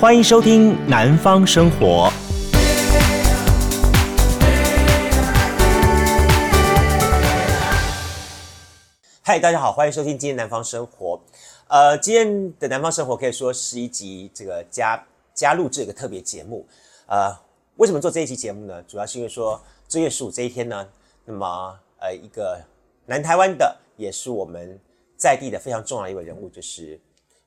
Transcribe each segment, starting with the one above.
欢迎收听《南方生活》。嗨，大家好，欢迎收听今天《南方生活》。呃，今天的《南方生活》可以说是一集这个加加录制一个特别节目。呃，为什么做这一期节目呢？主要是因为说正月十五这一天呢，那么呃，一个南台湾的，也是我们在地的非常重要一位人物，就是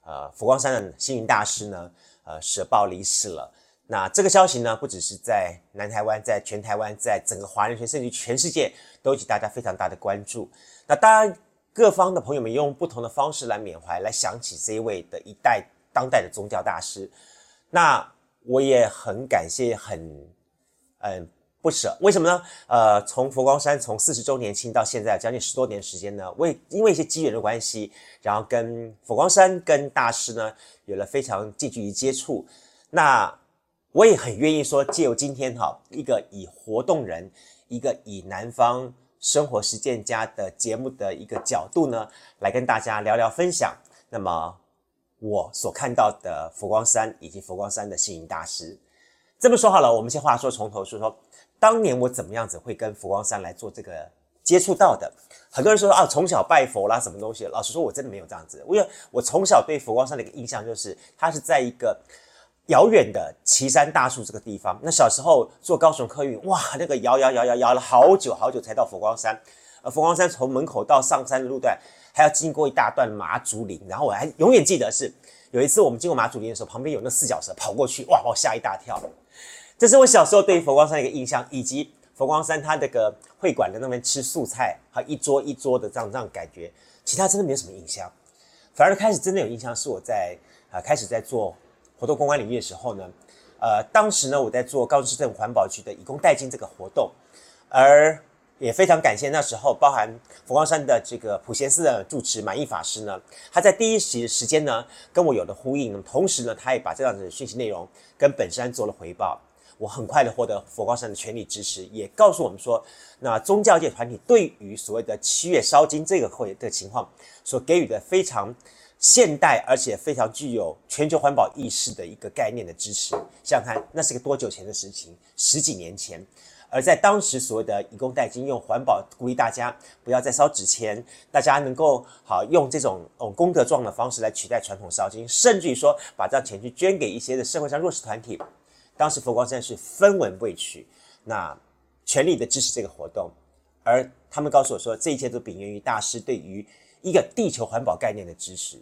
呃佛光山的星云大师呢。呃，舍报离世了。那这个消息呢，不只是在南台湾，在全台湾，在整个华人圈，甚至全世界，都引起大家非常大的关注。那当然，各方的朋友们用不同的方式来缅怀，来想起这一位的一代当代的宗教大师。那我也很感谢，很嗯。不舍，为什么呢？呃，从佛光山从四十周年庆到现在将近十多年时间呢，为因为一些机缘的关系，然后跟佛光山跟大师呢有了非常近距离接触。那我也很愿意说，借由今天哈一个以活动人，一个以南方生活实践家的节目的一个角度呢，来跟大家聊聊分享。那么我所看到的佛光山以及佛光山的星云大师，这么说好了，我们先话说从头说说。当年我怎么样子会跟佛光山来做这个接触到的？很多人说啊，从小拜佛啦，什么东西？老实说，我真的没有这样子。因为我从小对佛光山的一个印象就是，它是在一个遥远的岐山大树这个地方。那小时候坐高雄客运，哇，那个摇摇摇摇摇了好久好久才到佛光山。而佛光山从门口到上山的路段还要经过一大段麻竹林。然后我还永远记得是有一次我们经过麻竹林的时候，旁边有那四脚蛇跑过去，哇，把我吓一大跳。这是我小时候对于佛光山的一个印象，以及佛光山它这个会馆的那边吃素菜，和一桌一桌的这样这样感觉，其他真的没有什么印象。反而开始真的有印象是我在啊、呃、开始在做活动公关领域的时候呢，呃，当时呢我在做高雄市政府环保局的以工代金这个活动，而也非常感谢那时候包含佛光山的这个普贤寺的住持满意法师呢，他在第一时时间呢跟我有了呼应，同时呢他也把这样子的讯息内容跟本山做了回报。我很快的获得佛光山的全力支持，也告诉我们说，那宗教界团体对于所谓的七月烧金这个会的情况，所给予的非常现代而且非常具有全球环保意识的一个概念的支持。想想看，那是个多久前的事情？十几年前。而在当时所谓的以工代金，用环保鼓励大家不要再烧纸钱，大家能够好用这种哦功德状的方式来取代传统烧金，甚至于说把这钱去捐给一些的社会上弱势团体。当时佛光山是分文未取，那全力的支持这个活动，而他们告诉我说，这一切都秉源于大师对于一个地球环保概念的支持。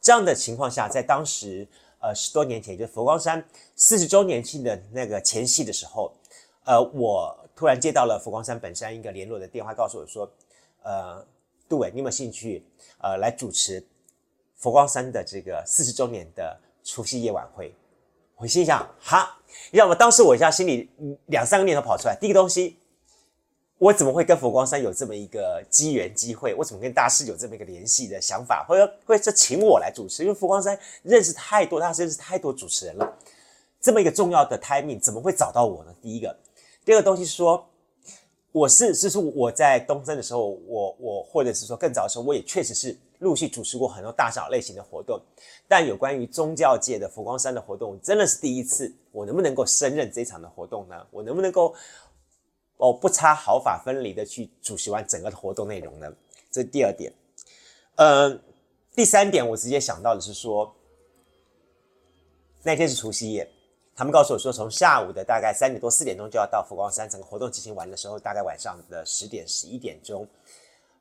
这样的情况下，在当时呃十多年前，就是佛光山四十周年庆的那个前夕的时候，呃，我突然接到了佛光山本山一个联络的电话，告诉我说，呃，杜伟，你有没有兴趣呃来主持佛光山的这个四十周年的除夕夜晚会？我心想，哈，你知道吗？当时我一下心里两三个念头跑出来。第一个东西，我怎么会跟佛光山有这么一个机缘机会？我怎么跟大师有这么一个联系的想法？或者会是请我来主持？因为佛光山认识太多，大师认识太多主持人了。这么一个重要的 timing，怎么会找到我呢？第一个，第二个东西是说，我是，就是我在东征的时候，我我或者是说更早的时候，我也确实是。陆续主持过很多大小类型的活动，但有关于宗教界的佛光山的活动，真的是第一次。我能不能够胜任这场的活动呢？我能不能够哦不差毫发分离的去主持完整个的活动内容呢？这是第二点。呃，第三点，我直接想到的是说，那天是除夕夜，他们告诉我说，从下午的大概三点多四点钟就要到佛光山，整个活动进行完的时候，大概晚上的十点十一点钟。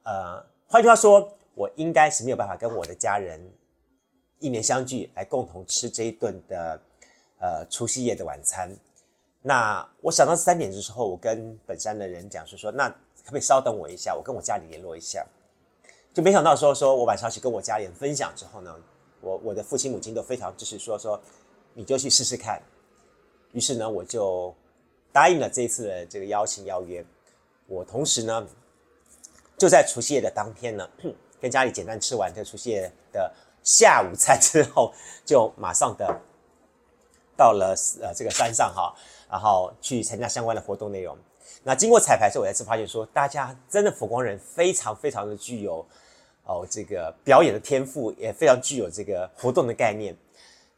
呃，换句话说。我应该是没有办法跟我的家人一年相聚，来共同吃这一顿的呃除夕夜的晚餐。那我想到三点的时候，我跟本山的人讲是说，那可不可以稍等我一下，我跟我家里联络一下。就没想到说说我把消息跟我家里人分享之后呢，我我的父亲母亲都非常支持，说说你就去试试看。于是呢，我就答应了这一次的这个邀请邀约。我同时呢，就在除夕夜的当天呢。跟家里简单吃完这个除夕夜的下午餐之后，就马上的到了呃这个山上哈，然后去参加相关的活动内容。那经过彩排之后，我才是发现说，大家真的佛光人非常非常的具有哦这个表演的天赋，也非常具有这个活动的概念。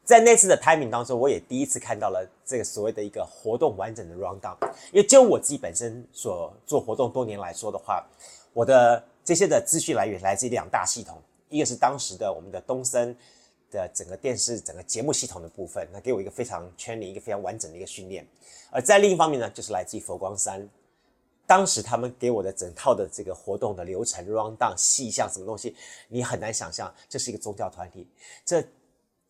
在那次的 timing 当中，我也第一次看到了这个所谓的一个活动完整的 rundown。因为就我自己本身所做活动多年来说的话，我的这些的资讯来源来自于两大系统，一个是当时的我们的东森的整个电视整个节目系统的部分，那给我一个非常全面、一个非常完整的一个训练；而在另一方面呢，就是来自于佛光山，当时他们给我的整套的这个活动的流程 round down 细项什么东西，你很难想象这是一个宗教团体，这。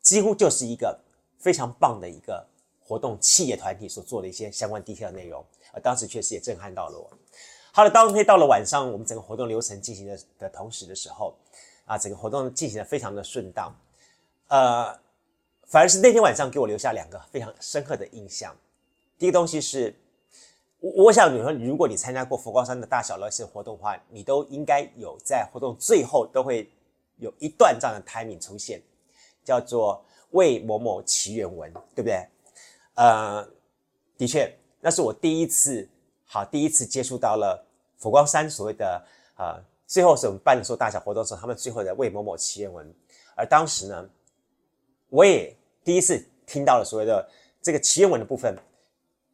几乎就是一个非常棒的一个活动企业团体所做的一些相关 detail 的内容，而当时确实也震撼到了我。好了，当天到了晚上，我们整个活动流程进行的的同时的时候，啊，整个活动进行的非常的顺当，呃，反而是那天晚上给我留下两个非常深刻的印象。第一个东西是，我我想你说，如果你参加过佛光山的大小乐事活动的话，你都应该有在活动最后都会有一段这样的 timing 出现。叫做为某某祈愿文，对不对？呃，的确，那是我第一次，好，第一次接触到了佛光山所谓的呃，最后是我们办的时候大小活动时候，他们最后的为某某祈愿文。而当时呢，我也第一次听到了所谓的这个祈愿文的部分，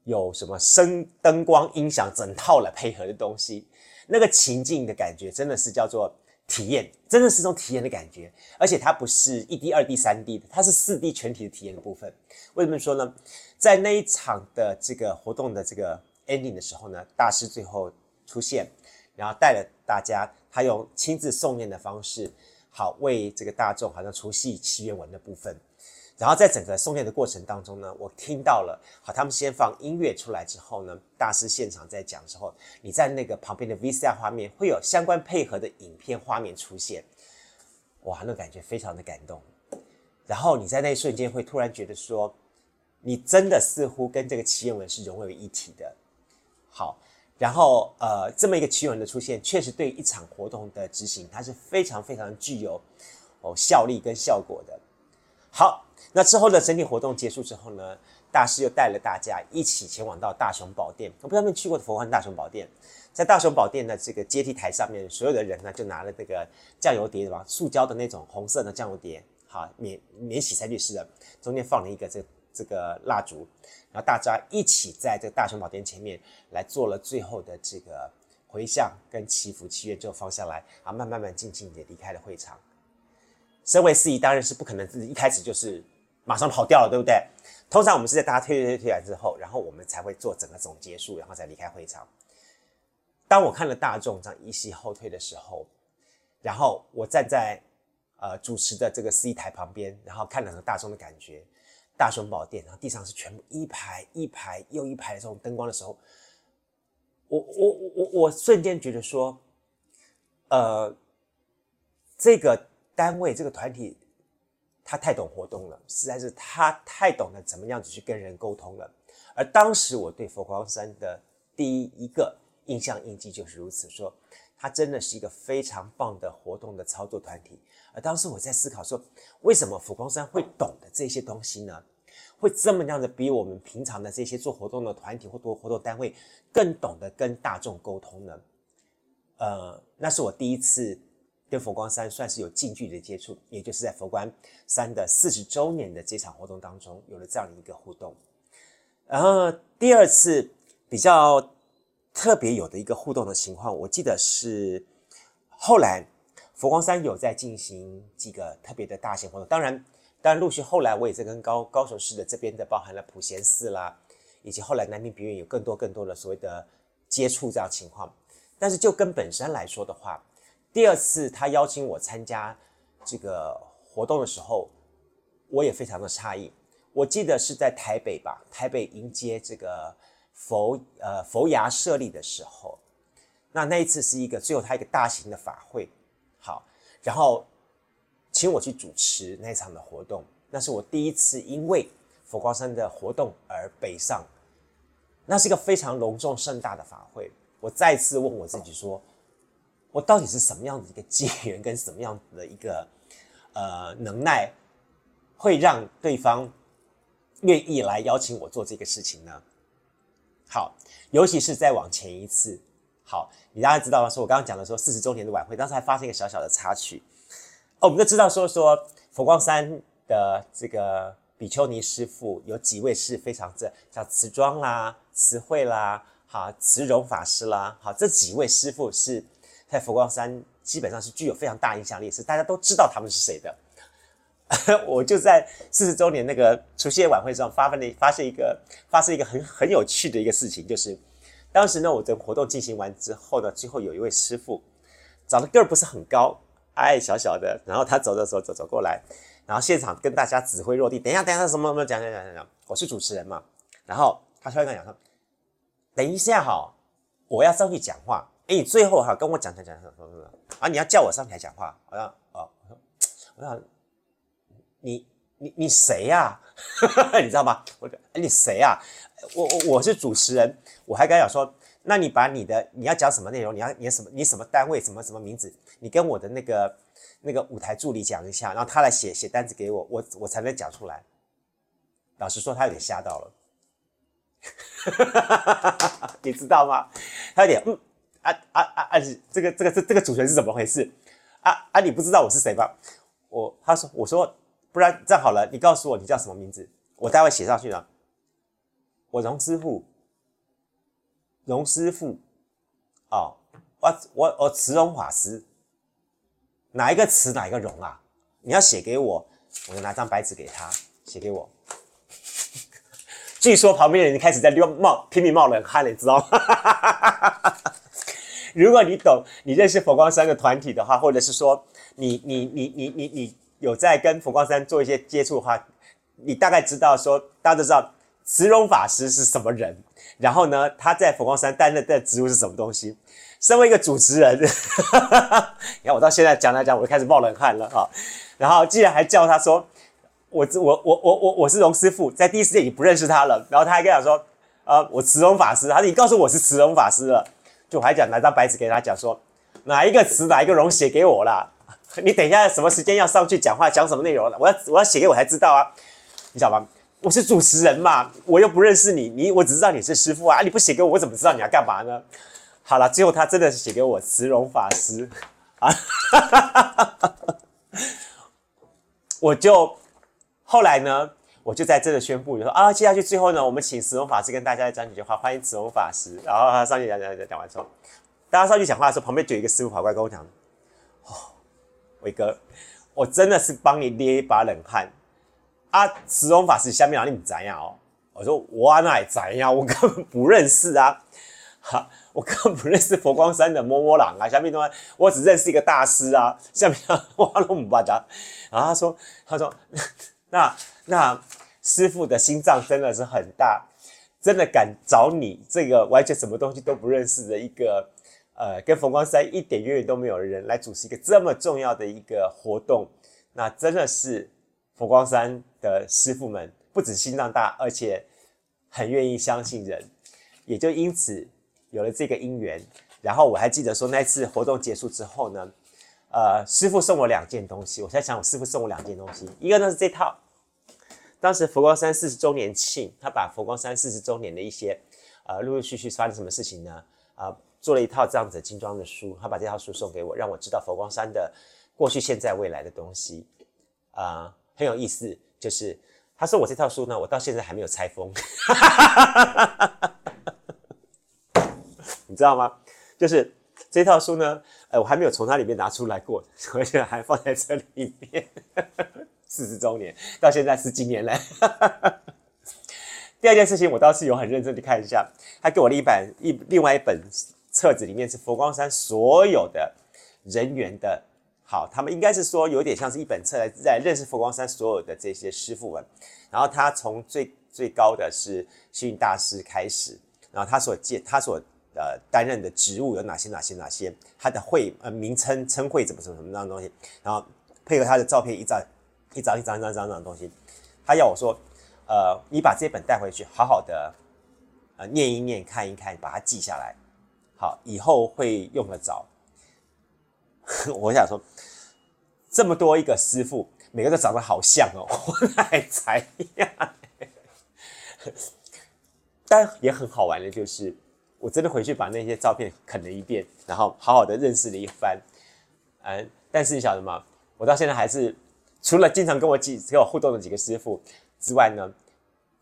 有什么声、灯光、音响整套来配合的东西，那个情境的感觉真的是叫做。体验真的是一种体验的感觉，而且它不是一 D、二 D、三 D 的，它是四 D 全体的体验的部分。为什么说呢？在那一场的这个活动的这个 ending 的时候呢，大师最后出现，然后带了大家，他用亲自诵念的方式，好为这个大众好像除夕祈愿文的部分。然后在整个诵念的过程当中呢，我听到了，好，他们先放音乐出来之后呢，大师现场在讲的时候，你在那个旁边的 VCR 画面会有相关配合的影片画面出现，哇，那感觉非常的感动。然后你在那一瞬间会突然觉得说，你真的似乎跟这个祈愿文是融为一体的。好，然后呃，这么一个奇闻的出现，确实对一场活动的执行，它是非常非常具有哦效力跟效果的。好。那之后的整体活动结束之后呢，大师又带了大家一起前往到大雄宝殿。我不知道你们去过的佛光大雄宝殿，在大雄宝殿的这个阶梯台上面，所有的人呢就拿了这个酱油碟，对吧？塑胶的那种红色的酱油碟，好，免免洗餐具式的，中间放了一个这个这个蜡烛，然后大家一起在这个大雄宝殿前面来做了最后的这个回向跟祈福祈愿，之后放下来，啊，慢慢慢静静的离开了会场。身为司仪，当然是不可能自己一开始就是。马上跑掉了，对不对？通常我们是在大家退退退退完之后，然后我们才会做整个总结束，然后再离开会场。当我看了大众这样一席后退的时候，然后我站在呃主持的这个司仪台旁边，然后看两个大众的感觉，大雄宝殿，然后地上是全部一排一排又一排的这种灯光的时候，我我我我瞬间觉得说，呃，这个单位这个团体。他太懂活动了，实在是他太懂得怎么样子去跟人沟通了。而当时我对佛光山的第一个印象印记就是如此，说他真的是一个非常棒的活动的操作团体。而当时我在思考说，为什么佛光山会懂得这些东西呢？会这么样的比我们平常的这些做活动的团体或做活动单位更懂得跟大众沟通呢？呃，那是我第一次。跟佛光山算是有近距离的接触，也就是在佛光山的四十周年的这场活动当中，有了这样的一个互动。然后第二次比较特别有的一个互动的情况，我记得是后来佛光山有在进行几个特别的大型活动，当然，但陆续后来我也在跟高高雄市的这边的包含了普贤寺啦，以及后来南平别院有更多更多的所谓的接触这样情况。但是就跟本山来说的话，第二次他邀请我参加这个活动的时候，我也非常的诧异。我记得是在台北吧，台北迎接这个佛呃佛牙设立的时候，那那一次是一个最后他一个大型的法会，好，然后请我去主持那场的活动，那是我第一次因为佛光山的活动而北上，那是一个非常隆重盛大的法会。我再次问我自己说。我到底是什么样的一个机缘，跟什么样的一个呃能耐，会让对方愿意来邀请我做这个事情呢？好，尤其是再往前一次，好，你大家知道吗？说我刚刚讲的说四十周年的晚会，当时还发生一个小小的插曲。哦，我们都知道说说佛光山的这个比丘尼师傅有几位是非常这，像慈庄啦、慈惠啦、哈慈容法师啦，好，这几位师傅是在佛光山基本上是具有非常大影响力，是大家都知道他们是谁的。我就在四十周年那个除夕夜晚会上发分了发现一个发生一个很很有趣的一个事情，就是当时呢，我的活动进行完之后呢，最后有一位师傅长得个儿不是很高，矮小小的，然后他走的时候走走过来，然后现场跟大家指挥落地，等一下等一下什么什么讲讲讲讲讲，我是主持人嘛，然后他突然跟我讲说，等一下哈，我要上去讲话，哎，你最后哈跟我讲讲讲讲什么什么啊，你要叫我上台讲话，好像哦，我想。你你你谁呀？你知道吗？我说，哎，你谁呀？我我我是主持人，我还跟他讲说，那你把你的你要讲什么内容，你要你什么你什么单位什么什么名字，你跟我的那个那个舞台助理讲一下，然后他来写写单子给我，我我才能讲出来。老实说，他有点吓到了，你知道吗？他有点嗯啊啊啊啊！这个这个这这个主持人是怎么回事？啊啊！你不知道我是谁吧？我他说我说。不然这样好了，你告诉我你叫什么名字，我待会写上去了。我荣师傅，荣师傅，哦，我我我慈容法师，哪一个词哪一个容啊？你要写给我，我就拿张白纸给他写给我。据说旁边的人开始在冒冒拼命冒冷汗了，你知道吗？如果你懂，你认识佛光山的团体的话，或者是说你你你你你你。有在跟佛光山做一些接触的话，你大概知道说，大家都知道慈容法师是什么人，然后呢，他在佛光山担任的职务是什么东西。身为一个主持人，你看我到现在讲来讲，我就开始冒冷汗了哈。然后竟然还叫他说，我我我我我我是荣师傅，在第一时间已经不认识他了。然后他还跟我说，呃，我慈容法师，他说你告诉我是慈容法师了，就我还讲拿张白纸给他讲说，哪一个慈哪一个容写给我啦。你等一下，什么时间要上去讲话？讲什么内容？我要我要写给我才知道啊，你知道吗？我是主持人嘛，我又不认识你，你我只知道你是师傅啊，啊你不写给我，我怎么知道你要干嘛呢？好了，最后他真的是写给我慈容法师啊，我就后来呢，我就在这里宣布，就说啊，接下去最后呢，我们请慈容法师跟大家讲几句话，欢迎慈容法师。然后他上去讲讲讲讲完之后，大家上去讲话的时候，旁边就有一个师父跑过来跟我讲，哦。伟哥，我真的是帮你捏一把冷汗啊！慈容法师下面哪里怎样哦？我说我哪里怎样？我根本不认识啊！哈，我根本不认识佛光山的摸摸郎啊！下面的话，我只认识一个大师啊！下面哇隆巴达，然后他说，他说，那那师傅的心脏真的是很大，真的敢找你这个完全什么东西都不认识的一个。呃，跟佛光山一点渊源都没有的人来主持一个这么重要的一个活动，那真的是佛光山的师傅们不止心脏大，而且很愿意相信人，也就因此有了这个因缘。然后我还记得说，那次活动结束之后呢，呃，师傅送我两件东西。我在想，我师傅送我两件东西，一个呢是这套，当时佛光山四十周年庆，他把佛光山四十周年的一些呃陆陆续续发生什么事情呢？啊、做了一套这样子精装的书，他把这套书送给我，让我知道佛光山的过去、现在、未来的东西，啊、很有意思。就是他说我这套书呢，我到现在还没有拆封，你知道吗？就是这套书呢，呃，我还没有从它里面拿出来过，而且还放在这里面，四十周年到现在十几年了。第二件事情，我倒是有很认真的看一下，他给我了一本一另外一本。册子里面是佛光山所有的人员的，好，他们应该是说有点像是一本册来在认识佛光山所有的这些师父们，然后他从最最高的是星云大师开始，然后他所接他所呃担任的职务有哪些哪些哪些，他的会呃名称称谓怎么怎么什么样的东西，然后配合他的照片一张一张一张一张一张的东西，他要我说，呃，你把这本带回去，好好的呃念一念看一看，把它记下来。好，以后会用得着。我想说，这么多一个师傅，每个都长得好像哦，我来才呀？但也很好玩的，就是我真的回去把那些照片啃了一遍，然后好好的认识了一番。嗯，但是你晓得吗？我到现在还是除了经常跟我几跟我互动的几个师傅，之外呢，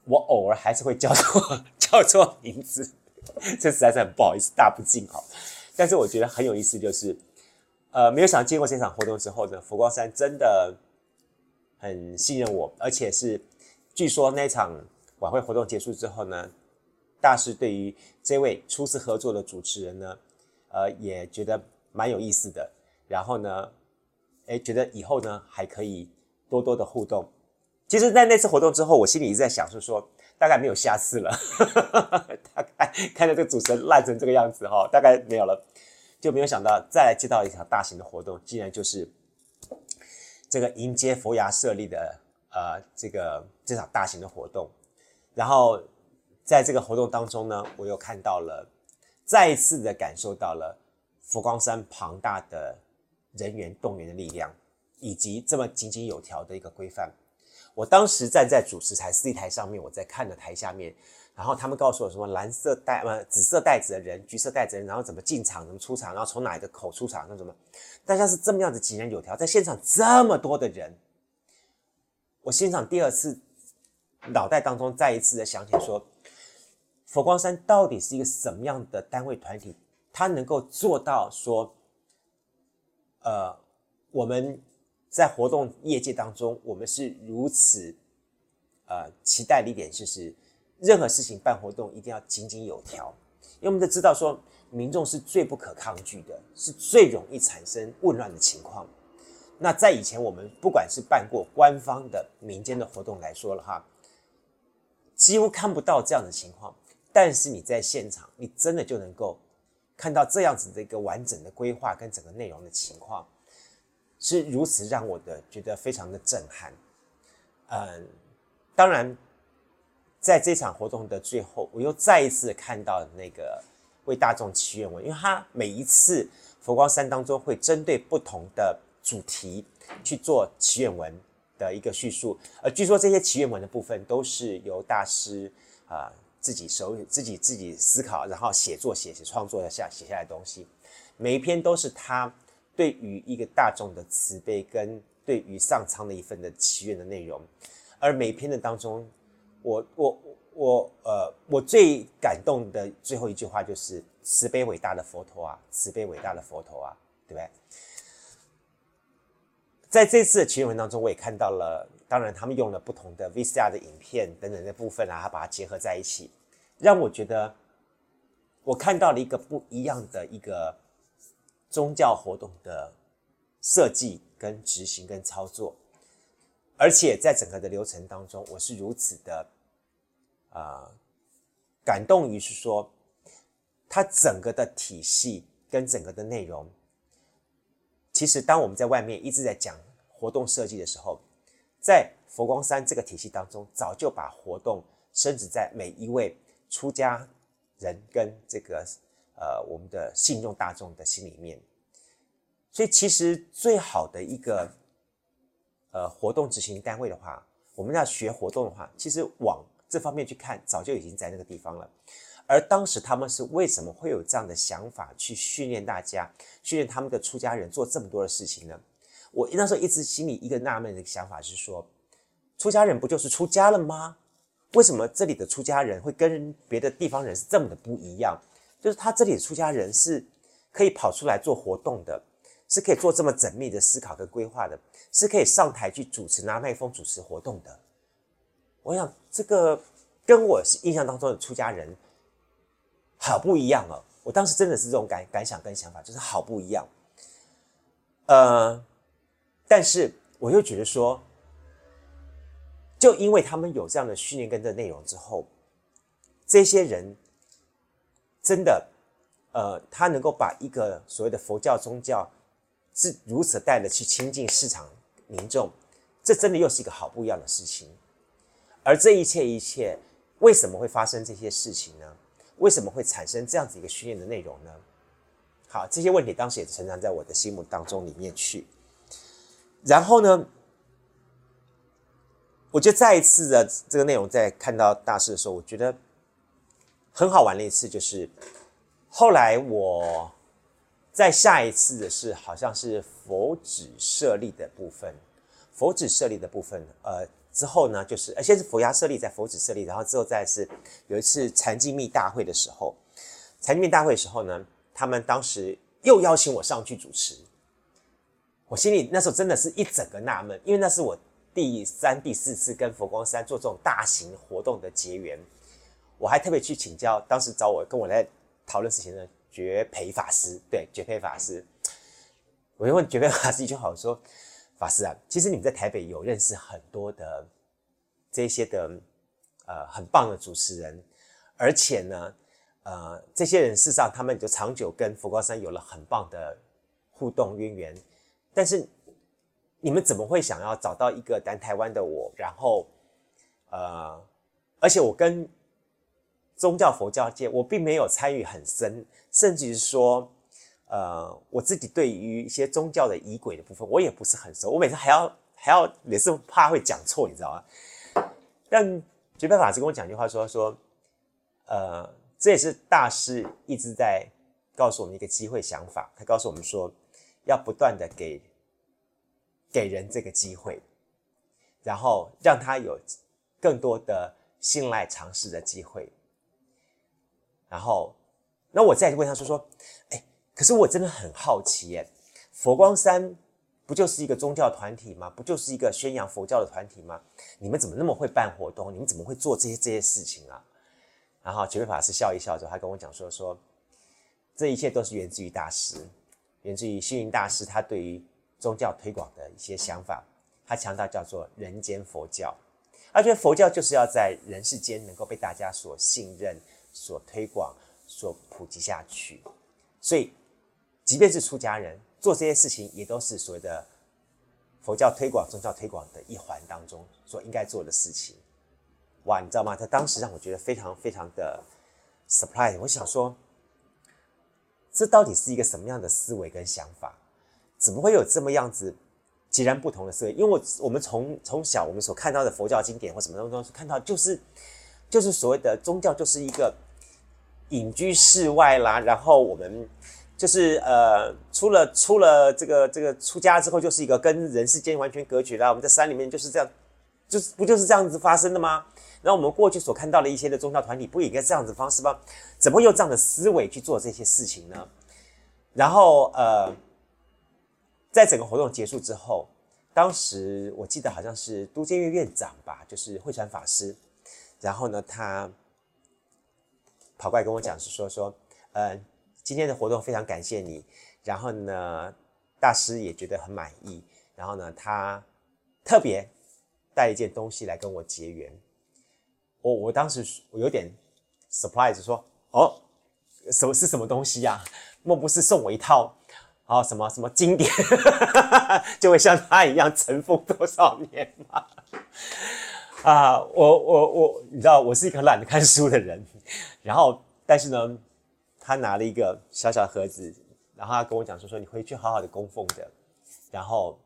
我偶尔还是会叫错 叫错名字，这实在是很不好意思，大不敬哈。但是我觉得很有意思，就是呃，没有想到经过这场活动之后呢，佛光山真的很信任我，而且是据说那场晚会活动结束之后呢，大师对于这位初次合作的主持人呢，呃，也觉得蛮有意思的。然后呢，诶，觉得以后呢还可以多多的互动。其实，在那次活动之后，我心里一直在想，是说大概没有下次了。大概看着这个主持人烂成这个样子哈，大概没有了，就没有想到再来接到一场大型的活动，竟然就是这个迎接佛牙舍利的呃这个这场大型的活动。然后在这个活动当中呢，我又看到了，再一次的感受到了佛光山庞大的人员动员的力量，以及这么井井有条的一个规范。我当时站在主持台 C 台上面，我在看着台下面，然后他们告诉我什么蓝色带呃紫色带子的人，橘色带子的人，然后怎么进场，怎么出场，然后从哪一个口出场，那什么，大家是这么样子井然有条，在现场这么多的人，我现场第二次脑袋当中再一次的想起说，佛光山到底是一个什么样的单位团体，他能够做到说，呃，我们。在活动业界当中，我们是如此，呃，期待的一点就是，任何事情办活动一定要井井有条，因为我们都知道说，民众是最不可抗拒的，是最容易产生混乱的情况。那在以前我们不管是办过官方的、民间的活动来说了哈，几乎看不到这样的情况。但是你在现场，你真的就能够看到这样子的一个完整的规划跟整个内容的情况。是如此让我的觉得非常的震撼，嗯，当然，在这场活动的最后，我又再一次看到那个为大众祈愿文，因为他每一次佛光山当中会针对不同的主题去做祈愿文的一个叙述，而据说这些祈愿文的部分都是由大师啊、自己手自己自己思考，然后写作写写创作的下写下来东西，每一篇都是他。对于一个大众的慈悲，跟对于上苍的一份的祈愿的内容，而每一篇的当中，我我我呃，我最感动的最后一句话就是慈悲伟大的佛陀啊，慈悲伟大的佛陀啊，对不对？在这次的祈愿文当中，我也看到了，当然他们用了不同的 VCR 的影片等等的部分啊，他把它结合在一起，让我觉得我看到了一个不一样的一个。宗教活动的设计、跟执行、跟操作，而且在整个的流程当中，我是如此的啊、感动于是说，它整个的体系跟整个的内容，其实当我们在外面一直在讲活动设计的时候，在佛光山这个体系当中，早就把活动深植在每一位出家人跟这个。呃，我们的信众大众的心里面，所以其实最好的一个呃活动执行单位的话，我们要学活动的话，其实往这方面去看，早就已经在那个地方了。而当时他们是为什么会有这样的想法去训练大家，训练他们的出家人做这么多的事情呢？我那时候一直心里一个纳闷的想法是说，出家人不就是出家了吗？为什么这里的出家人会跟别的地方人是这么的不一样？就是他这里的出家人是可以跑出来做活动的，是可以做这么缜密的思考跟规划的，是可以上台去主持拿麦克风主持活动的。我想这个跟我印象当中的出家人好不一样哦。我当时真的是这种感感想跟想法，就是好不一样。呃，但是我又觉得说，就因为他们有这样的训练跟这内容之后，这些人。真的，呃，他能够把一个所谓的佛教宗教是如此带的去亲近市场民众，这真的又是一个好不一样的事情。而这一切一切，为什么会发生这些事情呢？为什么会产生这样子一个训练的内容呢？好，这些问题当时也存在在我的心目当中里面去。然后呢，我就再一次的这个内容，在看到大师的时候，我觉得。很好玩的一次就是，后来我在下一次的是好像是佛指设立的部分，佛指设立的部分，呃，之后呢，就是呃，先是佛牙舍利，在佛指设立，然后之后再是有一次禅净密大会的时候，禅净密大会的时候呢，他们当时又邀请我上去主持，我心里那时候真的是一整个纳闷，因为那是我第三、第四次跟佛光山做这种大型活动的结缘，我还特别去请教当时找我跟我来讨论事情的觉培法师，对，觉培法师，我就问觉培法师一句话，我说。法师啊，其实你们在台北有认识很多的这些的呃很棒的主持人，而且呢，呃，这些人事实上他们就长久跟佛光山有了很棒的互动渊源。但是你们怎么会想要找到一个南台湾的我？然后呃，而且我跟宗教佛教界我并没有参与很深，甚至是说。呃，我自己对于一些宗教的仪轨的部分，我也不是很熟。我每次还要还要也是怕会讲错，你知道吗？但觉培法师跟我讲一句话，说说，呃，这也是大师一直在告诉我们一个机会想法。他告诉我们说，要不断的给给人这个机会，然后让他有更多的信赖尝试的机会。然后，那我再问他说说，哎。可是我真的很好奇耶，佛光山不就是一个宗教团体吗？不就是一个宣扬佛教的团体吗？你们怎么那么会办活动？你们怎么会做这些这些事情啊？然后觉培法师笑一笑之后，他跟我讲说说，这一切都是源自于大师，源自于星云大师他对于宗教推广的一些想法。他强调叫做人间佛教，而且佛教就是要在人世间能够被大家所信任、所推广、所普及下去，所以。即便是出家人做这些事情，也都是所谓的佛教推广、宗教推广的一环当中所应该做的事情。哇，你知道吗？他当时让我觉得非常非常的 surprise。我想说，这到底是一个什么样的思维跟想法？怎么会有这么样子截然不同的思维？因为我我们从从小我们所看到的佛教经典或什么东西，看到就是就是所谓的宗教就是一个隐居世外啦，然后我们。就是呃，出了出了这个这个出家之后，就是一个跟人世间完全隔绝啦。我们在山里面就是这样，就是不就是这样子发生的吗？然后我们过去所看到的一些的宗教团体，不也应该这样子方式吗？怎么会用这样的思维去做这些事情呢？然后呃，在整个活动结束之后，当时我记得好像是都监院院长吧，就是慧传法师，然后呢，他跑过来跟我讲，是说说呃。今天的活动非常感谢你，然后呢，大师也觉得很满意，然后呢，他特别带一件东西来跟我结缘。我我当时我有点 surprise，说哦，什么是什么东西呀？莫不是送我一套啊什么什么经典，就会像他一样尘封多少年吗？啊，我我我，你知道我是一个懒得看书的人，然后但是呢。他拿了一个小小的盒子，然后他跟我讲说：“说你回去好好的供奉的。”然后，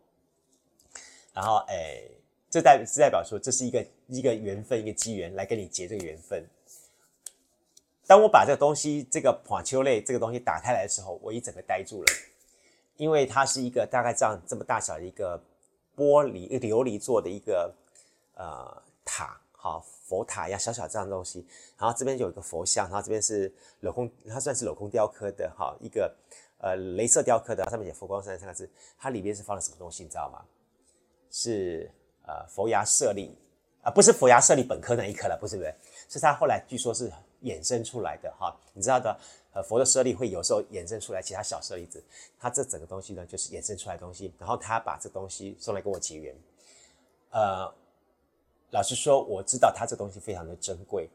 然后，哎，这代这代表说这是一个一个缘分，一个机缘来跟你结这个缘分。当我把这个东西，这个帕秋类这个东西打开来的时候，我一整个呆住了，因为它是一个大概这样这么大小的一个玻璃琉璃做的一个呃塔。好，佛塔一样小小这样东西，然后这边有一个佛像，然后这边是镂空，它算是镂空雕刻的哈，一个呃镭射雕刻的，上面写佛光山三个字，它里边是放了什么东西，你知道吗？是呃佛牙舍利啊，不是佛牙舍利本科那一颗了，不是不是，是它后来据说是衍生出来的哈，你知道的，呃佛的舍利会有时候衍生出来其他小舍利子，它这整个东西呢就是衍生出来东西，然后他把这东西送来跟我结缘，呃。老实说，我知道他这东西非常的珍贵，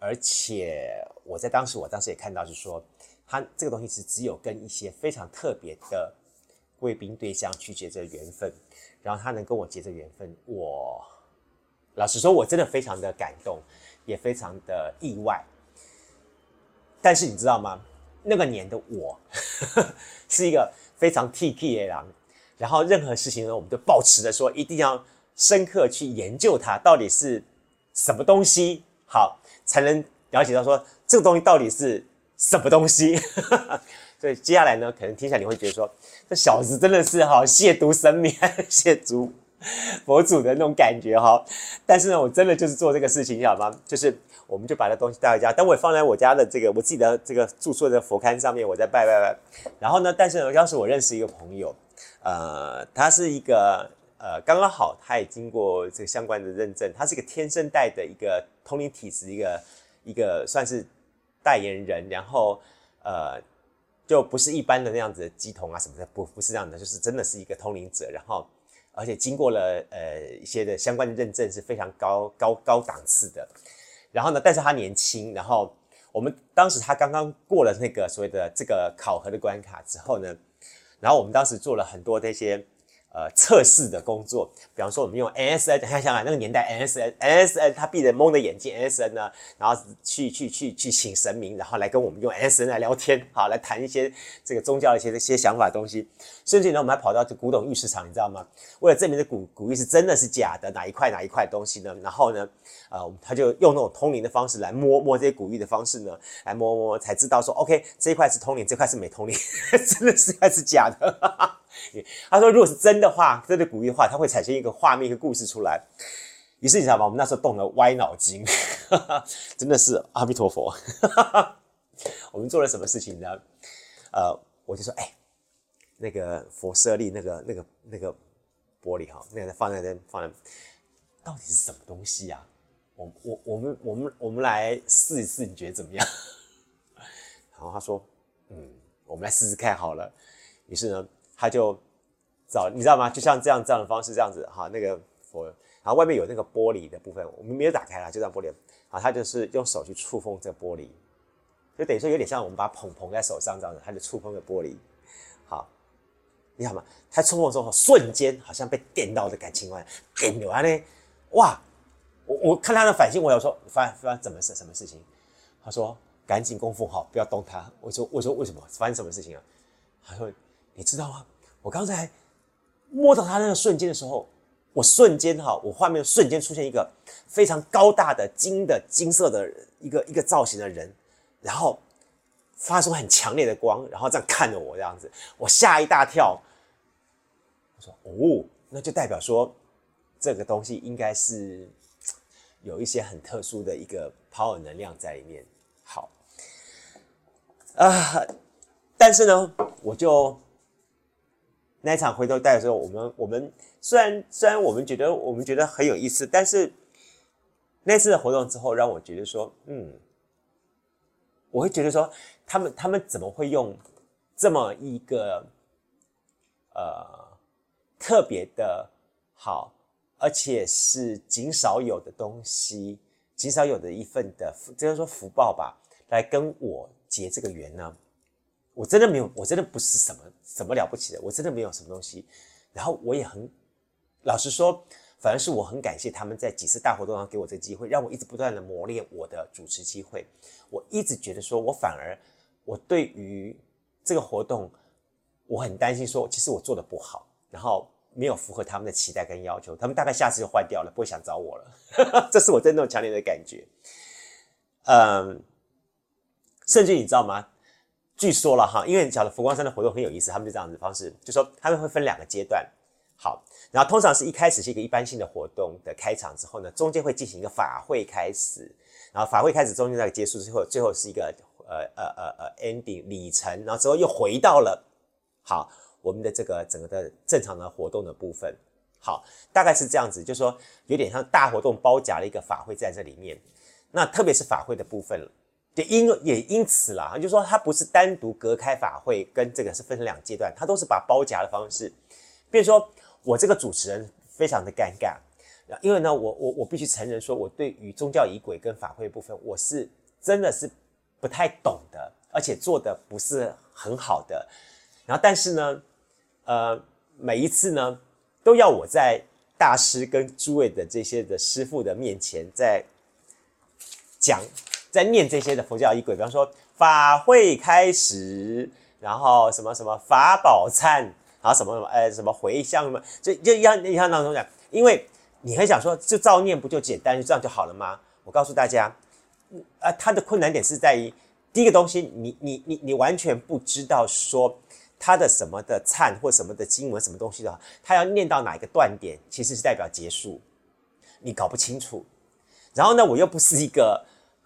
而且我在当时，我当时也看到是说，他这个东西是只有跟一些非常特别的贵宾对象去结这缘分，然后他能跟我结这缘分，我老实说，我真的非常的感动，也非常的意外。但是你知道吗？那个年的我 是一个非常 T K 的人，然后任何事情呢，我们都抱持着说一定要。深刻去研究它到底是什么东西，好才能了解到说这个东西到底是什么东西。所以接下来呢，可能听起来你会觉得说，这小子真的是哈亵渎神明，亵渎 佛祖的那种感觉哈。但是呢，我真的就是做这个事情，你知道吗？就是我们就把那东西带回家，等我放在我家的这个我自己的这个住宿的佛龛上面，我再拜拜拜。然后呢，但是呢，当时我认识一个朋友，呃，他是一个呃，刚刚好他也经过这个相关的认证，他是一个天生带的一个通灵体质，一个一个算是代言人，然后呃。就不是一般的那样子的鸡童啊什么的，不不是这样的，就是真的是一个通灵者，然后而且经过了呃一些的相关的认证是非常高高高档次的，然后呢，但是他年轻，然后我们当时他刚刚过了那个所谓的这个考核的关卡之后呢，然后我们当时做了很多这些。呃，测试的工作，比方说我们用 NSN，想想那个年代 NSN，NSN 他闭着蒙的眼睛，NSN 呢，然后去去去去请神明，然后来跟我们用 NSN 来聊天，好，来谈一些这个宗教的一些一些想法东西。甚至呢，我们还跑到这古董玉市场，你知道吗？为了证明这古古玉是真的是假的，哪一块哪一块东西呢？然后呢，呃，他就用那种通灵的方式来摸摸这些古玉的方式呢，来摸摸才知道说，OK，这一块是通灵，这块是没通灵，真的是还是假的？他说：“如果是真的话，真的古玉的话，它会产生一个画面、一个故事出来。于是你知道吗？我们那时候动了歪脑筋，真的是阿弥陀佛。我们做了什么事情呢？呃，我就说，哎，那个佛舍利，那个、那个、那个玻璃哈，那个放在那，放在，到底是什么东西呀？我、我、我们、我们、我们来试一试，你觉得怎么样？然后他说，嗯，我们来试试看好了。于是呢。”他就找你知道吗？就像这样这样的方式，这样子哈，那个佛，然后外面有那个玻璃的部分，我们没有打开啦，就这样玻璃啊，他就是用手去触碰这个玻璃，就等于说有点像我们把捧捧在手上这样子，他就触碰个玻璃，好，你看嘛，他触碰的时候瞬间好像被电到的感情完，电完呢，哇，我我看他的反应，我有说发发怎么事什么事情？他说赶紧供奉好，不要动他。我说我说为什么发生什么事情啊？他说你知道吗？我刚才摸到他那个瞬间的时候，我瞬间哈，我画面瞬间出现一个非常高大的金的金色的一个一个造型的人，然后发出很强烈的光，然后这样看着我这样子，我吓一大跳。我说哦，那就代表说这个东西应该是有一些很特殊的一个 power 能量在里面。好，啊，但是呢，我就。那场回头带的时候，我们我们虽然虽然我们觉得我们觉得很有意思，但是那次的活动之后，让我觉得说，嗯，我会觉得说，他们他们怎么会用这么一个呃特别的好，而且是极少有的东西，极少有的一份的，就是说福报吧，来跟我结这个缘呢？我真的没有，我真的不是什么什么了不起的，我真的没有什么东西。然后我也很老实说，反而是我很感谢他们在几次大活动上给我这个机会，让我一直不断的磨练我的主持机会。我一直觉得说，我反而我对于这个活动，我很担心说，其实我做的不好，然后没有符合他们的期待跟要求，他们大概下次就换掉了，不会想找我了。这是我真的强烈的感觉。嗯，甚至你知道吗？据说了哈，因为讲的佛光山的活动很有意思，他们就这样子的方式，就说他们会分两个阶段，好，然后通常是一开始是一个一般性的活动的开场之后呢，中间会进行一个法会开始，然后法会开始中间那个结束之后，最后是一个呃呃呃呃 ending 里程，然后之后又回到了好我们的这个整个的正常的活动的部分，好，大概是这样子，就是说有点像大活动包夹了一个法会在这里面，那特别是法会的部分。也因也因此啦，就是说它不是单独隔开法会跟这个是分成两阶段，它都是把包夹的方式。比如说我这个主持人非常的尴尬，因为呢，我我我必须承认说，我对于宗教仪轨跟法会部分，我是真的是不太懂的，而且做的不是很好的。然后但是呢，呃，每一次呢，都要我在大师跟诸位的这些的师傅的面前在讲。在念这些的佛教仪轨，比方说法会开始，然后什么什么法宝忏，然后什么什么，哎，什么回向什么，就就一样一样当中讲，因为你很想说，就照念不就简单，就这样就好了吗？我告诉大家，啊，它的困难点是在于第一个东西，你你你你完全不知道说他的什么的忏或什么的经文什么东西的话，他要念到哪一个断点，其实是代表结束，你搞不清楚。然后呢，我又不是一个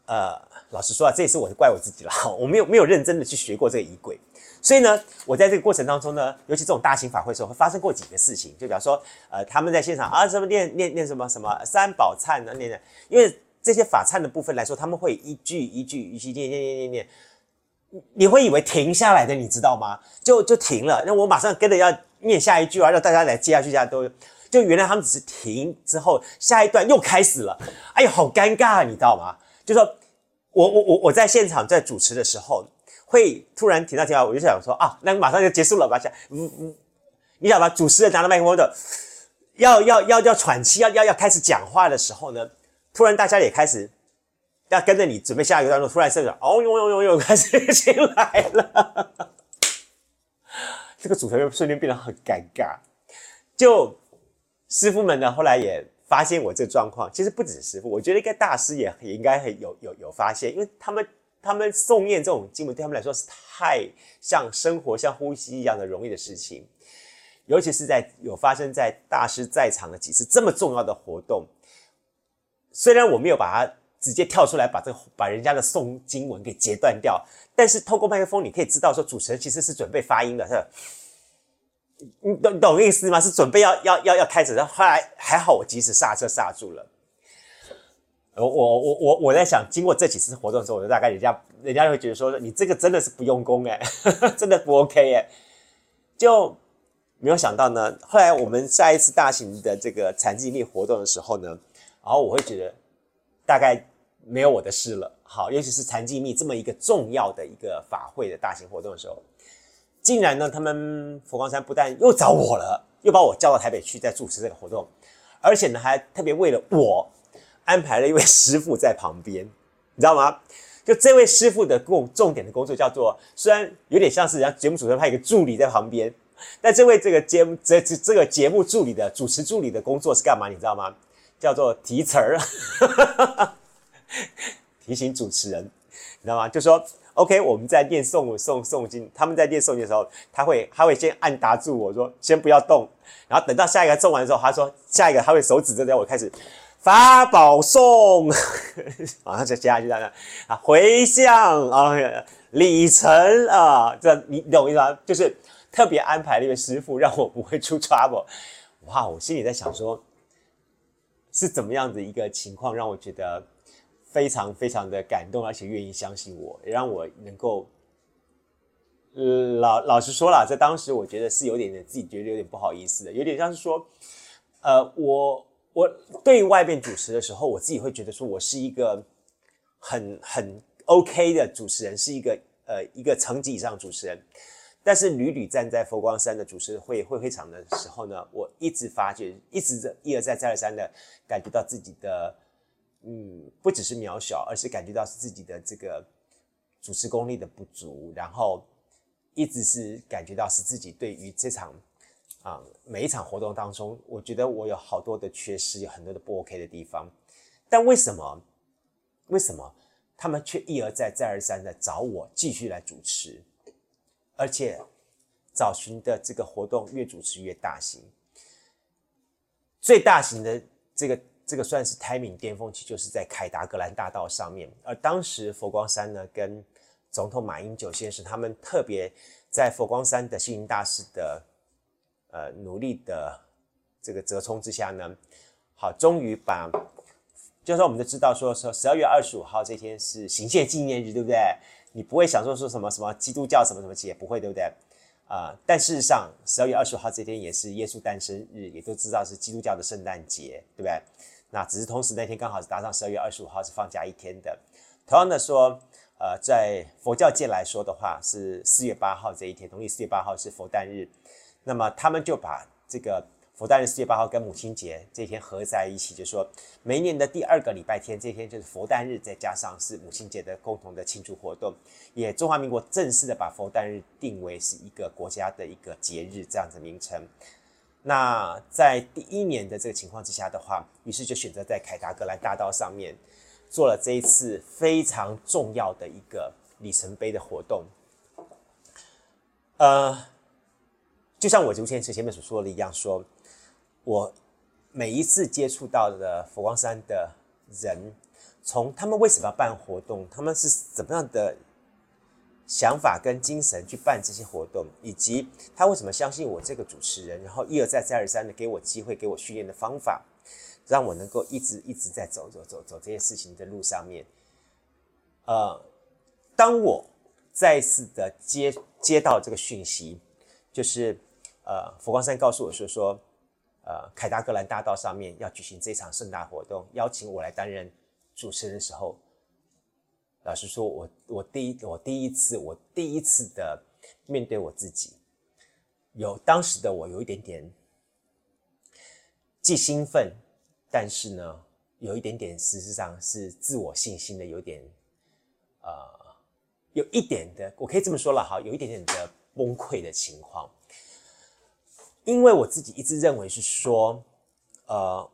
呃，老实说啊，这也是我怪我自己了，我没有没有认真的去学过这个仪轨。所以呢，我在这个过程当中呢，尤其这种大型法会的时候，会发生过几个事情，就比方说，呃，他们在现场啊，什么念念念什么什么三宝忏啊，念念，因为这些法忏的部分来说，他们会一句一句一句念念念念念，你会以为停下来的，你知道吗？就就停了，那我马上跟着要念下一句啊，让大家来接下去，大家都就原来他们只是停之后，下一段又开始了，哎呀，好尴尬，你知道吗？就说我我我我在现场在主持的时候。会突然停到停到，我就想说啊，那马上就结束了吧？想，嗯嗯，你想把主持人拿着麦克风的，要要要要喘气，要要要开始讲话的时候呢，突然大家也开始要跟着你准备下一个段落，突然声音哦呦呦呦呦开始进来了，这个主持人瞬间变得很尴尬。就师傅们呢，后来也发现我这个状况，其实不只是师傅，我觉得应该大师也也应该很有有有发现，因为他们。他们诵念这种经文，对他们来说是太像生活、像呼吸一样的容易的事情。尤其是在有发生在大师在场的几次这么重要的活动，虽然我没有把它直接跳出来，把这把人家的诵经文给截断掉，但是透过麦克风，你可以知道说主持人其实是准备发音的，是，你懂你懂意思吗？是准备要要要要开始，然后后来还好，我及时刹车刹住了。我我我我我在想，经过这几次活动之后，我就大概人家人家会觉得说，你这个真的是不用功哎，真的不 OK 哎，就没有想到呢。后来我们下一次大型的这个禅寂密活动的时候呢，然后我会觉得大概没有我的事了。好，尤其是禅寂密这么一个重要的一个法会的大型活动的时候，竟然呢，他们佛光山不但又找我了，又把我叫到台北去再主持这个活动，而且呢，还特别为了我。安排了一位师傅在旁边，你知道吗？就这位师傅的工重点的工作叫做，虽然有点像是人家节目主持人派一个助理在旁边，但这位这个节目这这这个节目助理的主持助理的工作是干嘛？你知道吗？叫做提词儿，提醒主持人，你知道吗？就说 OK，我们在念诵诵诵经，他们在念诵经的时候，他会他会先按答住我说先不要动，然后等到下一个诵完的时候，他说下一个他会手指着我开始。法宝颂，然后再接下去这样啊，回向啊，礼成啊，这你懂意思吗？就是特别安排了一位师傅，让我不会出 trouble。哇，我心里在想说，是怎么样的一个情况，让我觉得非常非常的感动，而且愿意相信我，也让我能够，呃，老老实说了，在当时我觉得是有点点自己觉得有点不好意思的，有点像是说，呃，我。我对外面主持的时候，我自己会觉得说，我是一个很很 OK 的主持人，是一个呃一个层级以上主持人。但是屡屡站在佛光山的主持会会会场的时候呢，我一直发觉，一直一而再再而三的感觉到自己的嗯，不只是渺小，而是感觉到是自己的这个主持功力的不足，然后一直是感觉到是自己对于这场。啊，每一场活动当中，我觉得我有好多的缺失，有很多的不 OK 的地方。但为什么？为什么他们却一而再、再而三的找我继续来主持？而且找寻的这个活动越主持越大型，最大型的这个这个算是 timing 巅峰期，就是在凯达格兰大道上面。而当时佛光山呢，跟总统马英九先生他们特别在佛光山的星云大师的。呃，努力的这个折冲之下呢，好，终于把，就是说我们都知道说说十二月二十五号这天是行宪纪念日，对不对？你不会想说说什么什么基督教什么什么节，不会，对不对？啊、但事实上十二月二十五号这天也是耶稣诞生日，也都知道是基督教的圣诞节，对不对？那只是同时那天刚好是搭上十二月二十五号是放假一天的。同样的说，呃，在佛教界来说的话，是四月八号这一天，农历四月八号是佛诞日。那么他们就把这个佛诞日四月八号跟母亲节这天合在一起，就说每年的第二个礼拜天这天就是佛诞日，再加上是母亲节的共同的庆祝活动，也中华民国正式的把佛诞日定为是一个国家的一个节日这样子名称。那在第一年的这个情况之下的话，于是就选择在凯达格兰大道上面做了这一次非常重要的一个里程碑的活动。呃。就像我之前前面所说的一样，说我每一次接触到的佛光山的人，从他们为什么要办活动，他们是怎么样的想法跟精神去办这些活动，以及他为什么相信我这个主持人，然后一而再再而三的给我机会，给我训练的方法，让我能够一直一直在走走走走这些事情的路上面。呃，当我再次的接接到这个讯息，就是呃佛光山告诉我说说，呃凯达格兰大道上面要举行这场盛大活动，邀请我来担任主持人的时候。老实说，我我第一我第一次我第一次的面对我自己，有当时的我有一点点既兴奋，但是呢，有一点点事实上是自我信心的有点呃有一点的，我可以这么说了哈，有一点点的崩溃的情况，因为我自己一直认为是说，呃，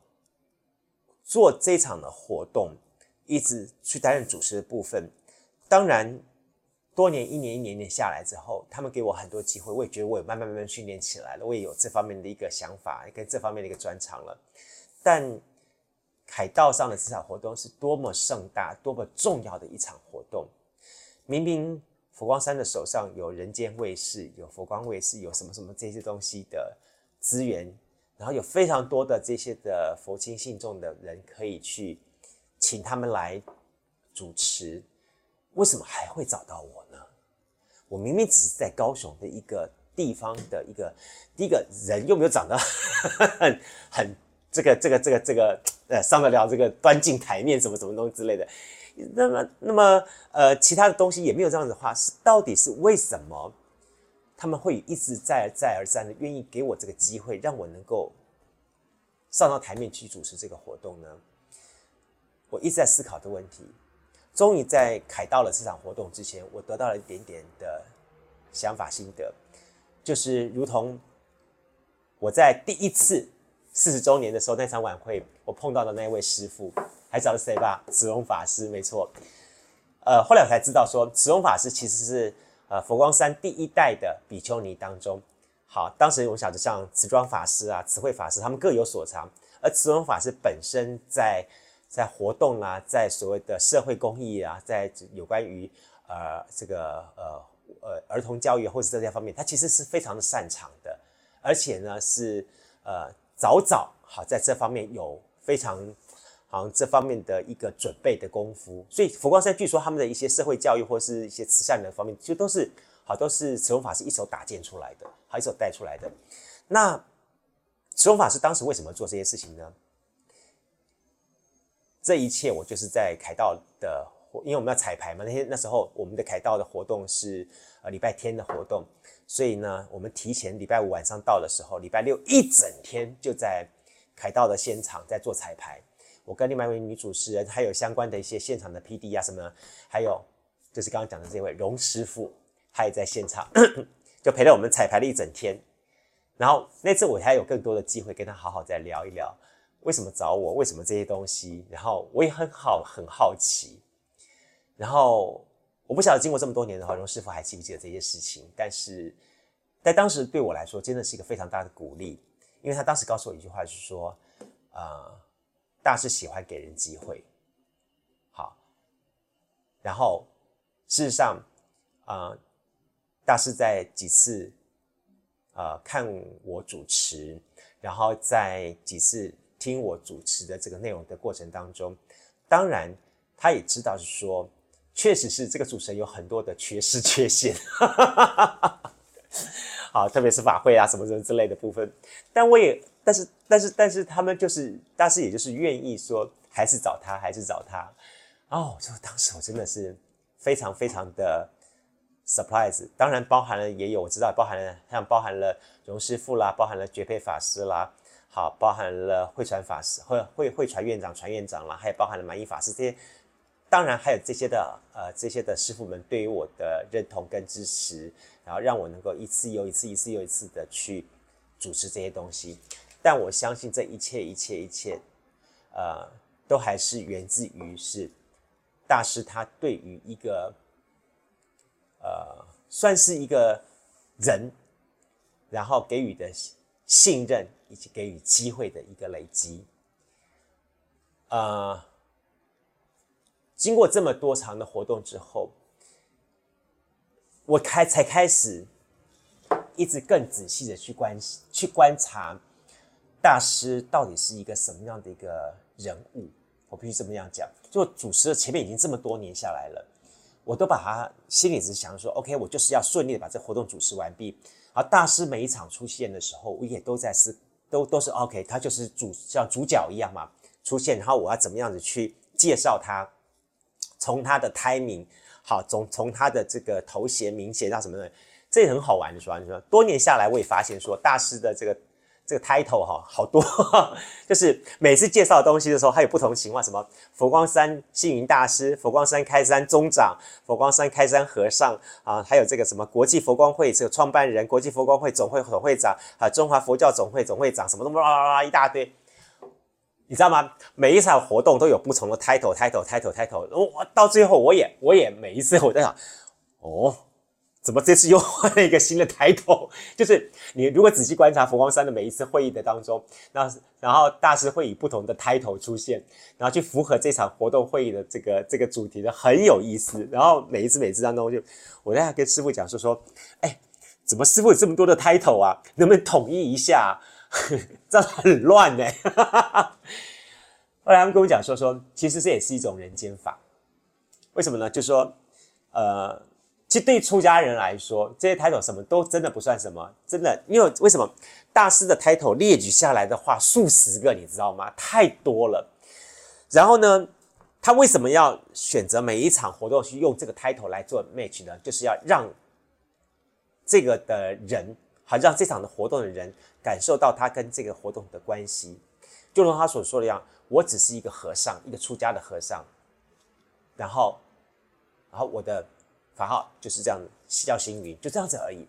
做这场的活动。一直去担任主持的部分，当然，多年一年一年年下来之后，他们给我很多机会，我也觉得我也慢慢慢慢训练起来了，我也有这方面的一个想法跟这方面的一个专长了。但海盗上的这场活动是多么盛大、多么重要的一场活动，明明佛光山的手上有人间卫视、有佛光卫视、有什么什么这些东西的资源，然后有非常多的这些的佛亲信众的人可以去。请他们来主持，为什么还会找到我呢？我明明只是在高雄的一个地方的一个第一个人，又没有长得 很很这个这个这个这个呃上得了这个端进台面什么什么东西之类的。那么那么呃其他的东西也没有这样子的话，是到底是为什么他们会一直再而再而三的愿意给我这个机会，让我能够上到台面去主持这个活动呢？我一直在思考的问题，终于在凯到了这场活动之前，我得到了一点点的想法心得，就是如同我在第一次四十周年的时候那场晚会，我碰到的那位师傅，还找了谁吧？慈容法师，没错。呃，后来我才知道说，慈容法师其实是呃佛光山第一代的比丘尼当中，好，当时我想着像慈庄法师啊、慈惠法师，他们各有所长，而慈容法师本身在在活动啊，在所谓的社会公益啊，在有关于呃这个呃呃儿童教育或者这些方面，他其实是非常的擅长的，而且呢是呃早早好在这方面有非常好像这方面的一个准备的功夫，所以佛光山据说他们的一些社会教育或是一些慈善的方面，其实都是好都是慈容法师一手搭建出来的，好一手带出来的。那慈容法师当时为什么做这些事情呢？这一切我就是在凯道的，因为我们要彩排嘛。那天那时候我们的凯道的活动是呃礼拜天的活动，所以呢，我们提前礼拜五晚上到的时候，礼拜六一整天就在凯道的现场在做彩排。我跟另外一位女主持人，还有相关的一些现场的 PD 啊什么，还有就是刚刚讲的这位荣师傅，他也在现场，就陪着我们彩排了一整天。然后那次我还有更多的机会跟他好好再聊一聊。为什么找我？为什么这些东西？然后我也很好，很好奇。然后我不晓得经过这么多年的话，荣师傅还记不记得这些事情？但是在当时对我来说，真的是一个非常大的鼓励，因为他当时告诉我一句话，就是说，呃，大师喜欢给人机会。好，然后事实上，呃，大师在几次呃看我主持，然后在几次。听我主持的这个内容的过程当中，当然他也知道是说，确实是这个主持人有很多的缺失缺陷，好，特别是法会啊什么什么之类的部分。但我也，但是，但是，但是他们就是大师，也就是愿意说，还是找他，还是找他。哦，就当时我真的是非常非常的 surprise。当然包含了也有我知道，包含了像包含了荣师傅啦，包含了绝配法师啦。好，包含了慧传法师，慧慧慧传院长、传院长啦，还有包含了满意法师这些，当然还有这些的呃这些的师傅们对于我的认同跟支持，然后让我能够一次又一次、一次又一次的去主持这些东西。但我相信这一切、一切、一切，呃，都还是源自于是大师他对于一个呃算是一个人。然后给予的信任以及给予机会的一个累积。呃，经过这么多场的活动之后，我开才开始一直更仔细的去观去观察大师到底是一个什么样的一个人物。我必须这么样讲，就主持的前面已经这么多年下来了，我都把他心里只是想说，OK，我就是要顺利的把这活动主持完毕。而大师每一场出现的时候，我也都在思都都是 OK，他就是主像主角一样嘛出现，然后我要怎么样子去介绍他，从他的胎名好，从从他的这个头衔名衔到什么的，这也很好玩的说，你说多年下来，我也发现说大师的这个。这个 title 哈好多，就是每次介绍东西的时候，还有不同情况，什么佛光山星云大师、佛光山开山宗长、佛光山开山和尚啊，还有这个什么国际佛光会这个创办人、国际佛光会总会总会长啊，中华佛教总会总会长，什么什么啦啦啦一大堆，你知道吗？每一场活动都有不同的 title，title，title，title，我到最后我也我也每一次我在想，哦。怎么这次又换了一个新的抬头？就是你如果仔细观察佛光山的每一次会议的当中，那然后大师会以不同的抬头出现，然后去符合这场活动会议的这个这个主题的，很有意思。然后每一次每次当中就，我在跟师傅讲说说，哎，怎么师傅有这么多的抬头啊？能不能统一一下？这样很乱呢。后来他们跟我讲说说，其实这也是一种人间法。为什么呢？就是说，呃。其实对出家人来说，这些 title 什么都真的不算什么，真的，因为为什么大师的 title 列举下来的话，数十个，你知道吗？太多了。然后呢，他为什么要选择每一场活动去用这个 title 来做 match 呢？就是要让这个的人，好让这场的活动的人感受到他跟这个活动的关系。就如他所说的一样，我只是一个和尚，一个出家的和尚，然后，然后我的。法号就是这样，叫星云，就这样子而已，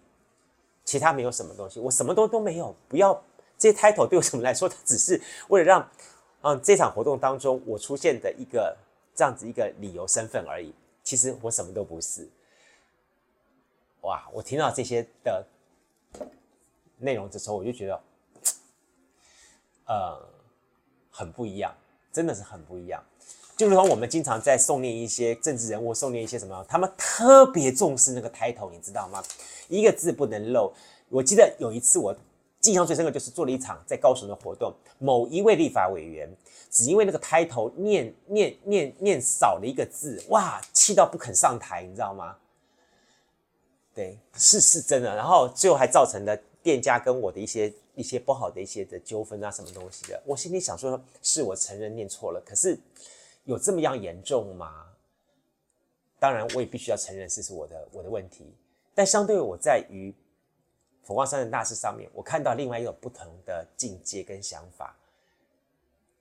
其他没有什么东西，我什么都都没有。不要这些 title 对我什么来说，它只是为了让，嗯，这场活动当中我出现的一个这样子一个理由身份而已。其实我什么都不是。哇，我听到这些的内容的时候，我就觉得，呃，很不一样，真的是很不一样。就如同我们经常在诵念一些政治人物，诵念一些什么，他们特别重视那个 title，你知道吗？一个字不能漏。我记得有一次我印象最深刻，就是做了一场在高雄的活动，某一位立法委员只因为那个 title 念念念念少了一个字，哇，气到不肯上台，你知道吗？对，是是真的。然后最后还造成了店家跟我的一些一些不好的一些的纠纷啊，什么东西的。我心里想说，是我承认念错了，可是。有这么样严重吗？当然，我也必须要承认这是我的我的问题。但相对于我在于佛光山的大师上面，我看到另外一种不同的境界跟想法，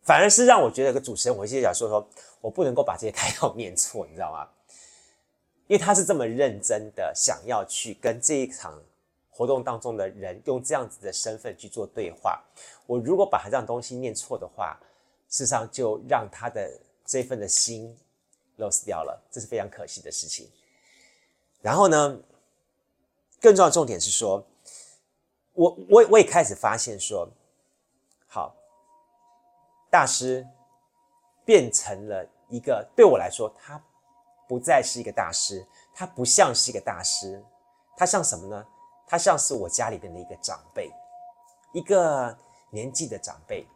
反而是让我觉得，个主持人，我现在想说说，我不能够把这些抬头念错，你知道吗？因为他是这么认真的想要去跟这一场活动当中的人用这样子的身份去做对话。我如果把他这样东西念错的话，事实上就让他的。这份的心 lost 掉了，这是非常可惜的事情。然后呢，更重要的重点是说，我我我也开始发现说，好，大师变成了一个对我来说，他不再是一个大师，他不像是一个大师，他像什么呢？他像是我家里边的一个长辈，一个年纪的长辈。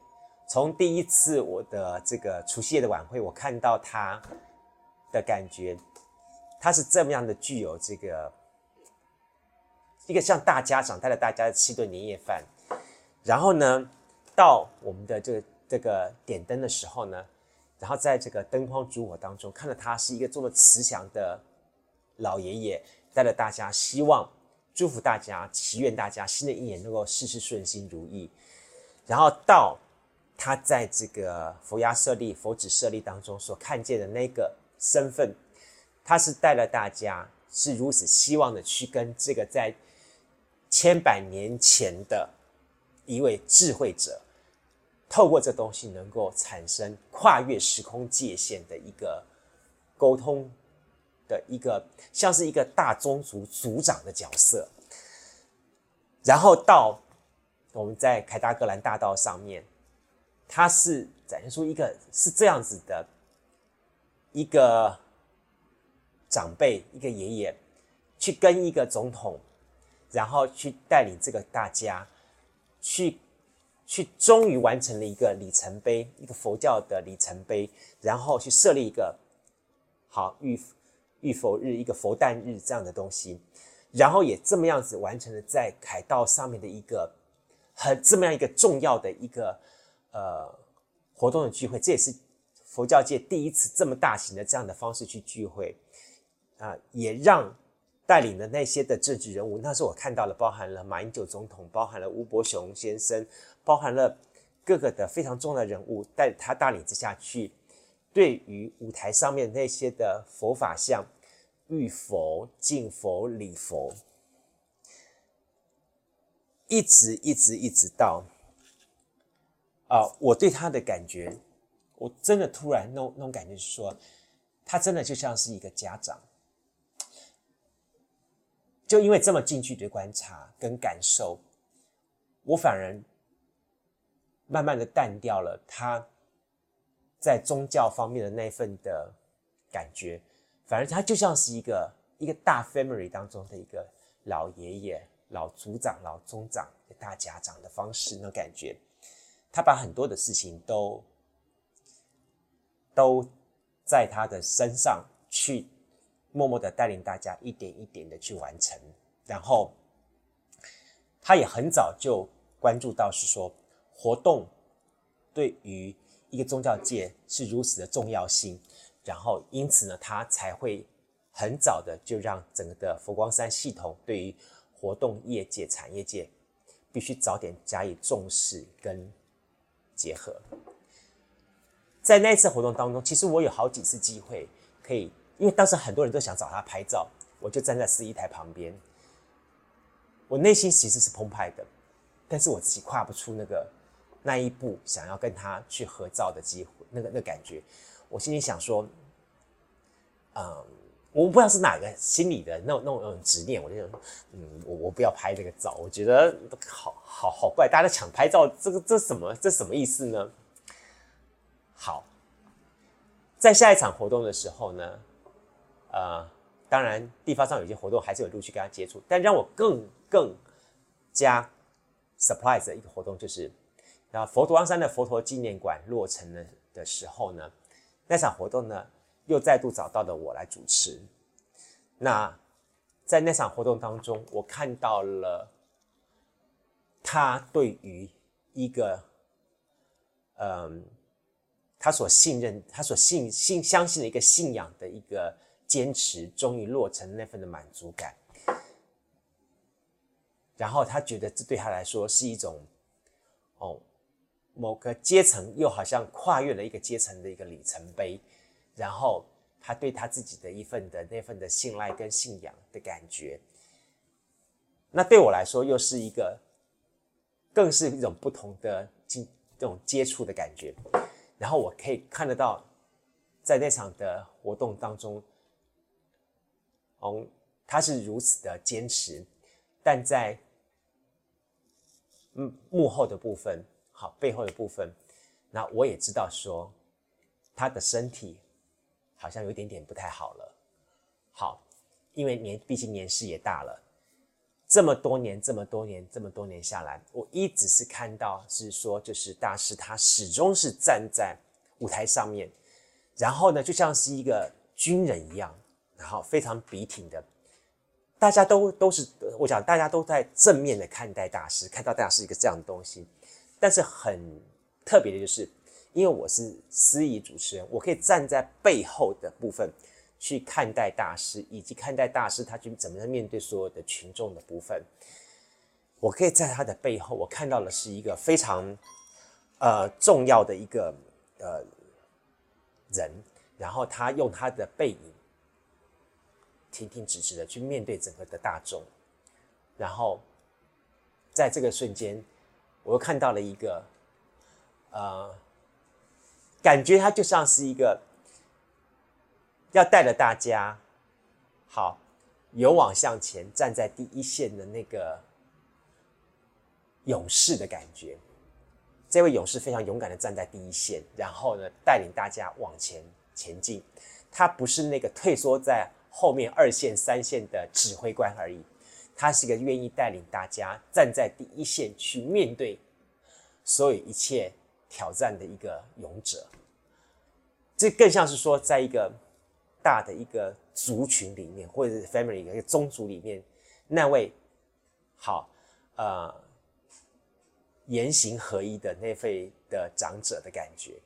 从第一次我的这个除夕夜的晚会，我看到他的感觉，他是这么样的具有这个一个像大家长带着大家吃一顿年夜饭，然后呢，到我们的这个这个点灯的时候呢，然后在这个灯光烛火当中，看到他是一个这么慈祥的老爷爷，带着大家，希望祝福大家，祈愿大家新的一年能够事事顺心如意，然后到。他在这个佛牙舍利、佛指舍利当中所看见的那个身份，他是带了大家，是如此希望的去跟这个在千百年前的一位智慧者，透过这东西能够产生跨越时空界限的一个沟通的一个，像是一个大宗族族长的角色。然后到我们在凯达格兰大道上面，他是展现出一个是这样子的一个长辈，一个爷爷，去跟一个总统，然后去带领这个大家，去去终于完成了一个里程碑，一个佛教的里程碑，然后去设立一个好浴浴佛日，一个佛诞日这样的东西。然后也这么样子完成了在凯道上面的一个很这么样一个重要的一个呃活动的聚会，这也是佛教界第一次这么大型的这样的方式去聚会啊、也让带领的那些的政治人物，那时候我看到了，包含了马英九总统，包含了吴伯雄先生，包含了各个的非常重要的人物，在他带领之下去，对于舞台上面那些的佛法像。浴佛、敬佛、礼佛，一直一直一直到啊、我对他的感觉，我真的突然那种那种感觉是说，他真的就像是一个家长，就因为这么近距离的观察跟感受，我反而慢慢的淡掉了他在宗教方面的那份的感觉。反而他就像是一个一个大 family 当中的一个老爷爷、老族长、老宗长、大家长的方式，那种感觉。他把很多的事情都都在他的身上去默默的带领大家一点一点的去完成。然后他也很早就关注到是说活动对于一个宗教界是如此的重要性。然后，因此呢，他才会很早的就让整个的佛光山系统对于活动业界、产业界必须早点加以重视跟结合。在那次活动当中，其实我有好几次机会可以，因为当时很多人都想找他拍照，我就站在司仪台旁边。我内心其实是澎湃的，但是我自己跨不出那个那一步，想要跟他去合照的机会，那个那感觉。我心里想说，嗯，我不知道是哪个心里的那种那种那种执念，我就想，嗯，我我不要拍这个照，我觉得好好好怪，大家都抢拍照，这个这什么这什么意思呢？好，在下一场活动的时候呢，呃，当然地方上有些活动还是有陆续跟他接触，但让我更更加 surprise 的一个活动就是，然后佛光山的佛陀纪念馆落成了的时候呢。那场活动呢，又再度找到了我来主持。那在那场活动当中，我看到了他对于一个，嗯，他所信任、他所信信相信的一个信仰的一个坚持，终于落成那份的满足感。然后他觉得这对他来说是一种，哦。某个阶层又好像跨越了一个阶层的一个里程碑，然后他对他自己的一份的那份的信赖跟信仰的感觉，那对我来说又是一个，更是一种不同的这种接触的感觉。然后我可以看得到，在那场的活动当中，哦，他是如此的坚持，但在嗯幕后的部分。好，背后的部分，那我也知道说，他的身体好像有一点点不太好了。好，因为年毕竟年事也大了，这么多年，这么多年，这么多年下来，我一直是看到是说，就是大师他始终是站在舞台上面，然后呢，就像是一个军人一样，然后非常笔挺的，大家都都是我想大家都在正面的看待大师，看到大师一个这样的东西。但是很特别的就是，因为我是司仪主持人，我可以站在背后的部分去看待大师，以及看待大师他去怎么样面对所有的群众的部分。我可以在他的背后，我看到的是一个非常呃重要的一个呃人，然后他用他的背影挺挺直直的去面对整个的大众，然后在这个瞬间。我又看到了一个，呃，感觉他就像是一个要带着大家，好，勇往向前，站在第一线的那个勇士的感觉。这位勇士非常勇敢的站在第一线，然后呢，带领大家往前前进。他不是那个退缩在后面二线、三线的指挥官而已，他是一个愿意带领大家站在第一线去面对所有一切挑战的一个勇者。这更像是说，在一个大的一个族群里面，或者是 family 一个宗族里面，那位好呃言行合一的那位的长者的感觉。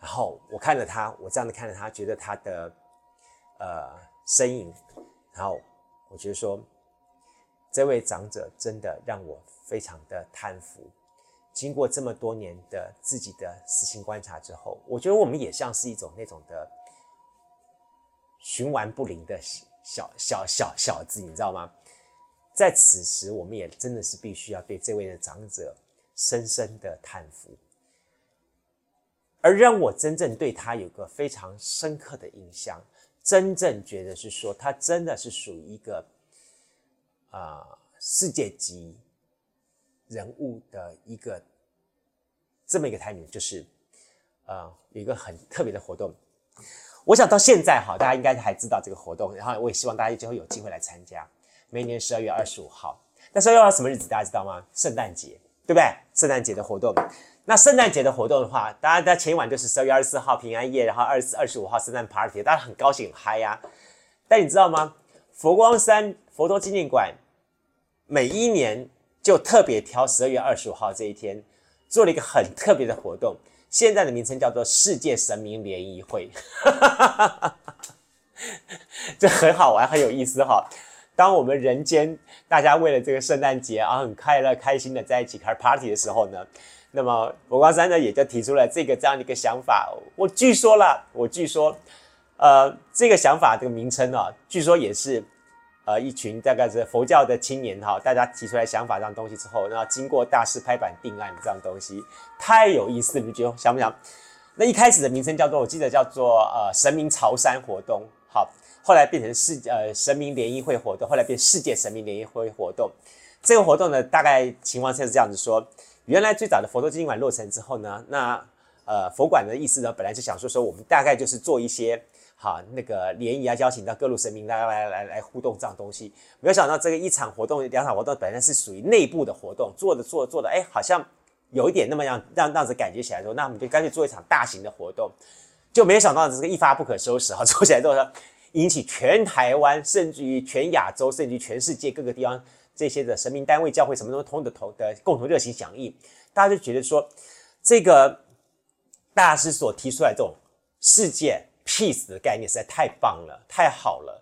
然后我看着他，我这样的看着他，觉得他的呃身影，然后我觉得说，这位长者真的让我非常的叹服。经过这么多年的自己的私心观察之后，我觉得我们也像是一种那种的循环不灵的小小小小子，你知道吗？在此时，我们也真的是必须要对这位的长者深深的叹服。而让我真正对他有个非常深刻的印象，真正觉得是说他真的是属于一个啊、世界级人物的一个这么一个 timing，就是呃一个很特别的活动。我想到现在哈，大家应该还知道这个活动，然后我也希望大家就会有机会来参加。每年十二月二十五号，那十二月二十五号什么日子？大家知道吗？圣诞节，对不对？圣诞节的活动。那圣诞节的活动的话，大家在前一晚就是十二月二十四号平安夜，然后二十四、二十五号圣诞 party，大家很高兴很嗨呀、但你知道吗？佛光山佛陀纪念馆每一年就特别挑十二月二十五号这一天，做了一个很特别的活动，现在的名称叫做世界神明联谊会，这很好玩，很有意思哈。当我们人间大家为了这个圣诞节啊很快乐开心的在一起开 party 的时候呢。那么佛光山呢，也就提出了这个这样的一个想法。我据说了，我据说，呃，这个想法这个名称啊，据说也是，呃，一群大概是佛教的青年哈，大家提出来想法这样东西之后，然后经过大师拍板定案这样东西，太有意思了，你觉得想不想？那一开始的名称叫做，我记得叫做呃神明朝山活动，好，后来变成世呃神明联谊会活动，后来变世界神明联谊会活动。这个活动呢，大概情况是这样子说。原来最早的佛陀纪念馆落成之后呢，那呃佛馆的意思呢，本来是想说说我们大概就是做一些好那个联谊啊，邀请到各路神明来来来来互动这样东西。没有想到这个一场活动、两场活动本来是属于内部的活动，做着做着做着，哎，好像有一点那么样让让子感觉起来说，那我们就干脆做一场大型的活动。就没有想到这个一发不可收拾哈，做起来之后引起全台湾，甚至于全亚洲，甚至于全世界各个地方。这些的神明单位、教会什么都通的同的共同热情响应，大家就觉得说，这个大师所提出来这种世界 peace 的概念实在太棒了，太好了。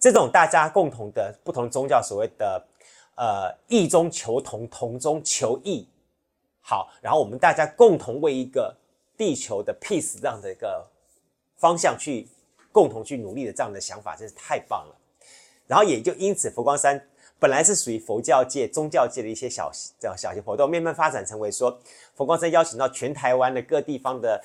这种大家共同的不同宗教所谓的呃异中求同，同中求异，好，然后我们大家共同为一个地球的 peace 这样的一个方向去共同去努力的这样的想法，真是太棒了。然后也就因此佛光山。本来是属于佛教界、宗教界的一些小这样小型活动，慢慢发展成为说，佛光山邀请到全台湾的各地方的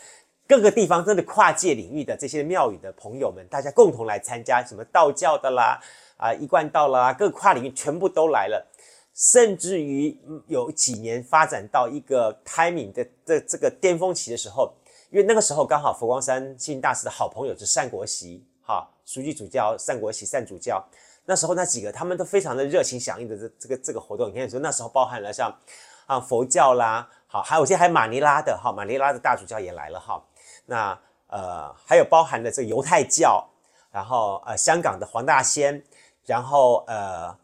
各个地方，真的跨界领域的这些庙宇的朋友们，大家共同来参加，什么道教的啦，啊一贯道啦，各跨领域全部都来了，甚至于有几年发展到一个 timing 的这这个巅峰期的时候，因为那个时候刚好佛光山星云大师的好朋友是善国席，哈，书记主教善国席善主教。那时候那几个他们都非常的热情响应的这这个这个活动，你看说那时候包含了像啊佛教啦，好，还有些还马尼拉的哈，马尼拉的大主教也来了哈，那呃还有包含了这个犹太教，然后呃香港的黄大仙，然后呃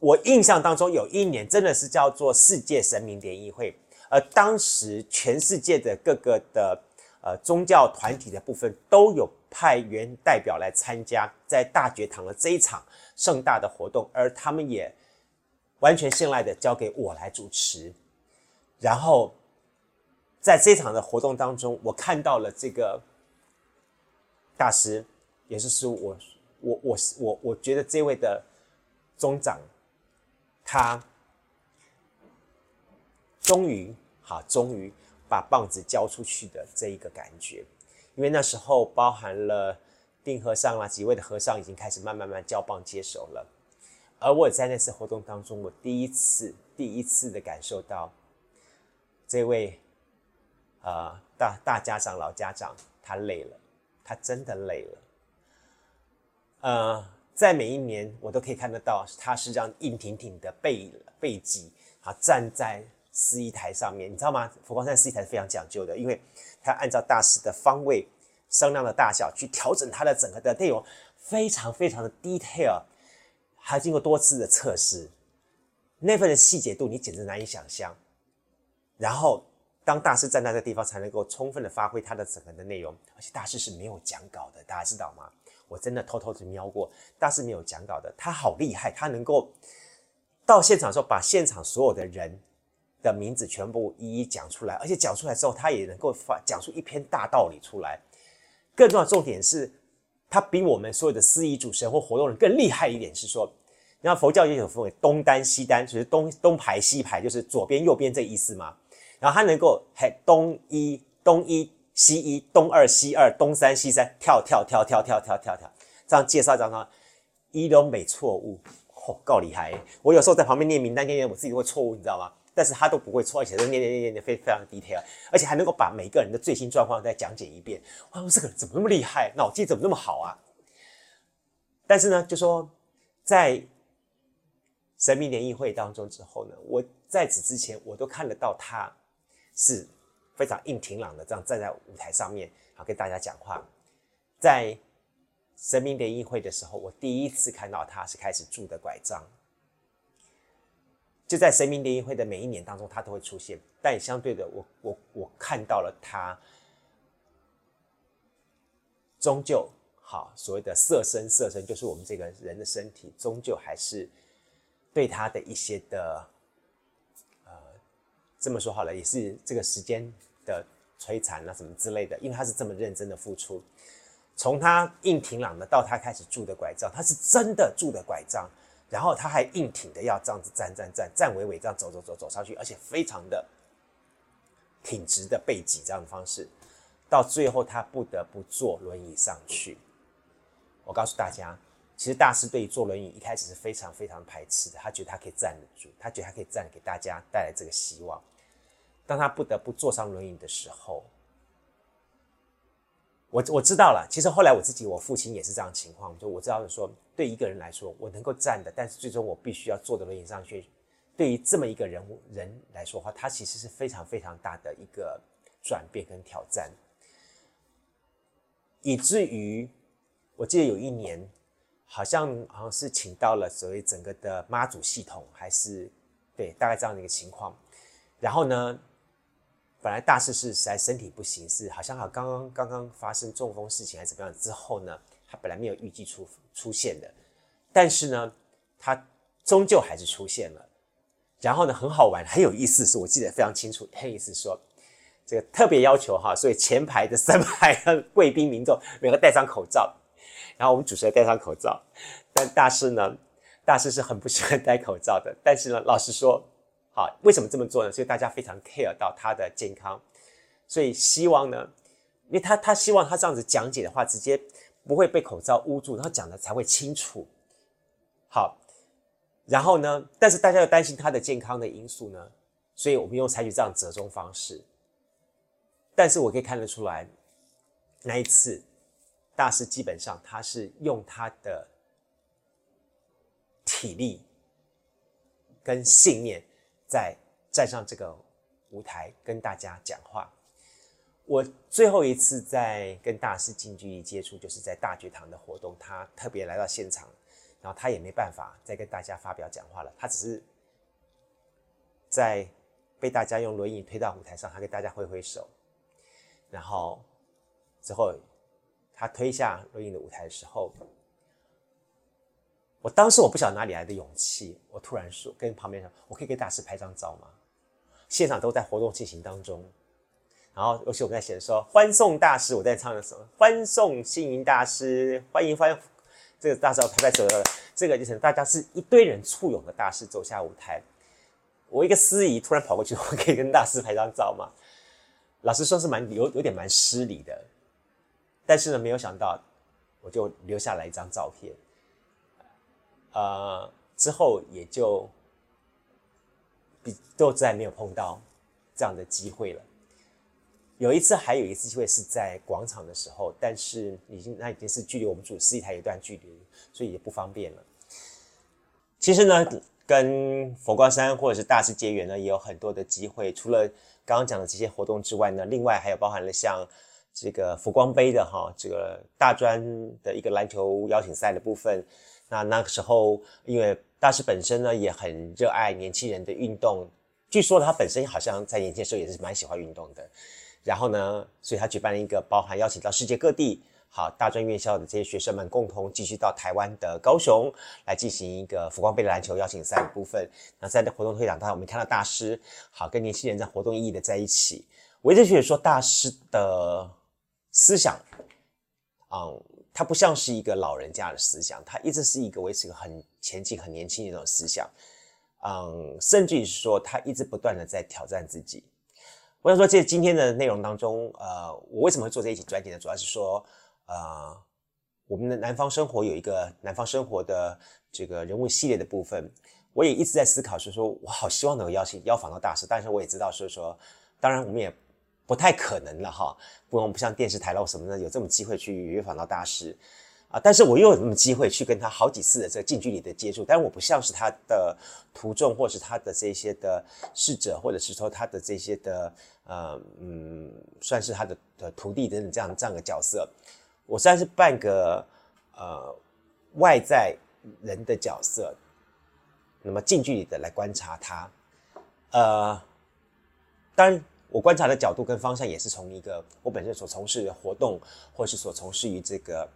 我印象当中有一年真的是叫做世界神明联谊会，而当时全世界的各个的呃宗教团体的部分都有。派员代表来参加在大觉堂的这一场盛大的活动，而他们也完全信赖的交给我来主持。然后在这场的活动当中，我看到了这个大师，也就是我我我我我觉得这位的宗长，他终于好，终于把棒子交出去的这一个感觉。因为那时候包含了定和尚啦，几位的和尚已经开始慢慢慢交棒接手了，而我在那次活动当中，我第一次、第一次的感受到，这位，呃，大大家长、老家长，他累了，他真的累了。呃，在每一年，我都可以看得到，他是这样硬挺挺的背背脊啊，站在司仪台上面，你知道吗？佛光山司仪台是非常讲究的，因为他按照大师的方位、声量的大小去调整他的整个的内容，非常非常的 detail。还经过多次的测试，那份的细节度你简直难以想象。然后，当大师站在这个地方，才能够充分的发挥他的整个的内容。而且大师是没有讲稿的，大家知道吗？我真的偷偷的瞄过，大师没有讲稿的。他好厉害，他能够到现场的时候，把现场所有的人的名字全部一一讲出来，而且讲出来之后，他也能够发讲出一篇大道理出来。更重要重点是。他比我们所有的司仪主持人或活动人更厉害一点是说，你看佛教也有分为东单西单，就是东东排西排，就是左边右边这意思嘛。然后他能够还东一东一西一东二西二东三西三跳跳跳跳跳跳跳跳，这样介绍这样一都没错误，嚯，够厉害！我有时候在旁边念名单念念，我自己都会错误，你知道吗？但是他都不会错，而且都念念念念非非常 detail，而且还能够把每个人的最新状况再讲解一遍。哇，这个人怎么那么厉害？脑筋怎么那么好啊？但是呢，就说在神秘联谊会当中之后呢，我在此之前我都看得到他是非常硬挺朗的，这样站在舞台上面好跟大家讲话。在神明联谊会的时候，我第一次看到他是开始拄的拐杖。就在神明联谊会的每一年当中，他都会出现，但相对的，我我我看到了他，终究好所谓的色身，色身就是我们这个人的身体，终究还是对他的一些的，这么说好了，也是这个时间的摧残啊什么之类的，因为他是这么认真的付出，从他硬挺朗的到他开始拄的拐杖，他是真的拄的拐杖。然后他还硬挺的要这样子站站站站稳稳这样走走走走上去，而且非常的挺直的背脊这样的方式，到最后他不得不坐轮椅上去。我告诉大家，其实大师对于坐轮椅一开始是非常非常排斥的，他觉得他可以站得住，他觉得他可以站给大家带来这个希望。当他不得不坐上轮椅的时候。我我知道了，其实后来我自己，我父亲也是这样情况，就我知道说，对一个人来说，我能够站的，但是最终我必须要坐的轮椅上去。对于这么一个人人来说的话，他其实是非常非常大的一个转变跟挑战，以至于我记得有一年，好像好像是请到了所谓整个的妈祖系统，还是对，大概这样的一个情况，然后呢。本来大师是实在身体不行，是好像好刚刚刚刚发生中风事情还是怎么样之后呢，他本来没有预计出出现的，但是呢，他终究还是出现了。然后呢，很好玩，很有意思，是我记得非常清楚。很有意思说，这个特别要求哈，所以前排的三排的贵宾民众每个戴上口罩，然后我们主持人戴上口罩，但大师呢，大师是很不喜欢戴口罩的。但是呢，老实说。好，为什么这么做呢？所以大家非常 care 到他的健康，所以希望呢，因为他他希望他这样子讲解的话，直接不会被口罩捂住，然后讲的才会清楚。好，然后呢，但是大家又担心他的健康的因素呢，所以我们又采取这样折中方式。但是我可以看得出来，那一次大师基本上他是用他的体力跟信念。在站上这个舞台跟大家讲话，我最后一次在跟大师近距离接触，就是在大觉堂的活动，他特别来到现场，然后他也没办法再跟大家发表讲话了，他只是在被大家用轮椅推到舞台上，他跟大家挥挥手，然后之后他推下轮椅的舞台的时候。我当时我不晓得哪里来的勇气，我突然说跟旁边说：“我可以跟大师拍张照吗？”现场都在活动进行当中，然后尤其我们在写的时候，欢送大师，我在唱的时候，欢送星云大师，欢迎欢迎这个大师要拍拍手，这个就是大家是一堆人簇拥的大师走下舞台。我一个司仪突然跑过去，我可以跟大师拍张照吗？老实说是蛮有有点蛮失礼的，但是呢，没有想到我就留下来一张照片。呃，之后也就比都再没有碰到这样的机会了。有一次还有一次机会是在广场的时候，但是已经那已经是距离我们主司仪台有一段距离，所以也不方便了。其实呢，跟佛光山或者是大师结缘呢，也有很多的机会。除了刚刚讲的这些活动之外呢，另外还有包含了像这个佛光杯的哈，这个大专的一个篮球邀请赛的部分。那那个时候，因为大师本身呢也很热爱年轻人的运动，据说他本身好像在年轻的时候也是蛮喜欢运动的。然后呢，所以他举办了一个包含邀请到世界各地好大专院校的这些学生们共同继续到台湾的高雄来进行一个佛光杯的篮球邀请赛的部分。那在活动推广当中，我们看到大师好跟年轻人在活动意义的在一起。我一直觉得说大师的思想，嗯，他不像是一个老人家的思想，他一直是一个维持一个很前进、很年轻的一种思想，嗯，甚至于是说他一直不断的在挑战自己。我想说，这今天的内容当中，呃，我为什么会做这一期专题呢？主要是说，呃，我们的南方生活有一个南方生活的这个人物系列的部分，我也一直在思考，是说我好希望能够邀请邀访到大师，但是我也知道，是说，当然我们也不太可能了哈，不用不像电视台了什么的有这么机会去约访到大师。啊！但是我又有这么机会去跟他好几次的这个近距离的接触，但是我不像是他的徒众，或是他的这些的侍者，或者是说他的这些的呃嗯，算是他的的徒弟等等这样这样的角色。我算是半个呃外在人的角色，那么近距离的来观察他。呃，当然我观察的角度跟方向也是从一个我本身所从事的活动，或是所从事于这个。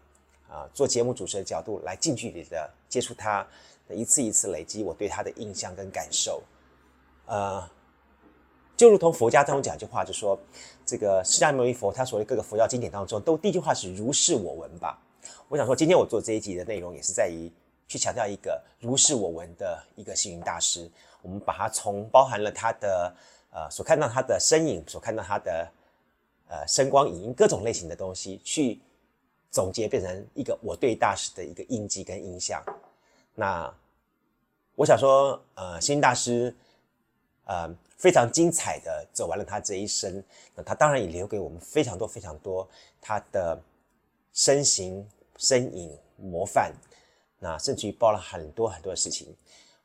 啊，做节目主持的角度来近距离的接触他，一次一次累积我对他的印象跟感受。呃，就如同佛家当中讲一句话，就说这个释迦牟尼佛他所谓各个佛教经典当中，都第一句话是如是我闻吧。我想说，今天我做这一集的内容也是在于去强调一个如是我闻的一个星云大师。我们把它从包含了他的呃所看到他的身影，所看到他的呃声光影音各种类型的东西去。总结变成一个我对大师的一个印记跟印象。那我想说，呃，星云大师，呃，非常精彩的走完了他这一生。那他当然也留给我们非常多非常多他的身形、身影、模范。那甚至于包了很多很多的事情。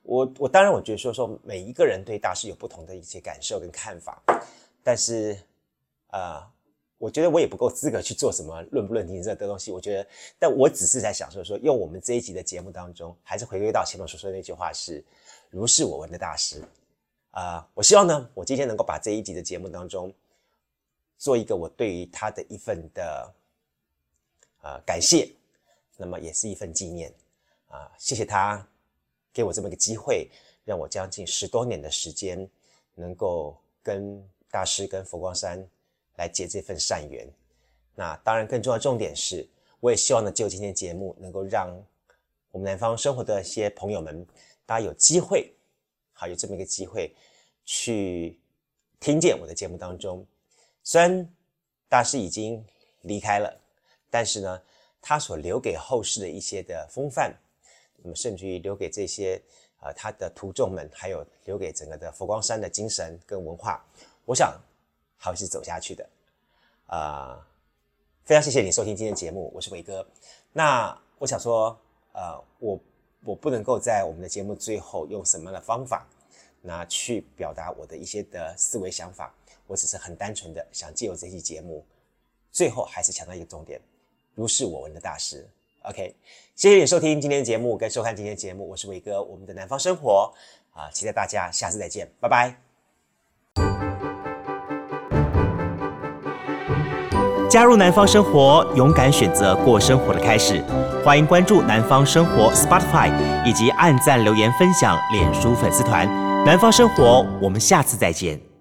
我我当然我觉得说说每一个人对大师有不同的一些感受跟看法，但是，呃。我觉得我也不够资格去做什么论不论听这的东西。我觉得，但我只是在想说说，用我们这一集的节目当中，还是回归到前面所说的那句话是“如是我闻”的大师啊、我希望呢，我今天能够把这一集的节目当中，做一个我对于他的一份的呃感谢，那么也是一份纪念啊、谢谢他给我这么一个机会，让我将近十多年的时间，能够跟大师跟佛光山。来结这份善缘，那当然更重要的重点是，我也希望呢，就今天节目能够让我们南方生活的一些朋友们，大家有机会，好有这么一个机会去听见我的节目当中。虽然大师已经离开了，但是呢，他所留给后世的一些的风范，那么甚至于留给这些呃他的徒众们，还有留给整个的佛光山的精神跟文化，我想。还是走下去的，啊、非常谢谢你收听今天的节目，我是伟哥。那我想说，呃，我我不能够在我们的节目最后用什么样的方法，那去表达我的一些的思维想法。我只是很单纯的想借由这期节目，最后还是强调一个重点：如是我闻的大师。OK，谢谢你收听今天的节目跟收看今天的节目，我是伟哥，我们的南方生活啊、期待大家下次再见，拜拜。加入南方生活，勇敢选择过生活的开始。欢迎关注南方生活 Spotify，以及按赞、留言、分享脸书粉丝团。南方生活，我们下次再见。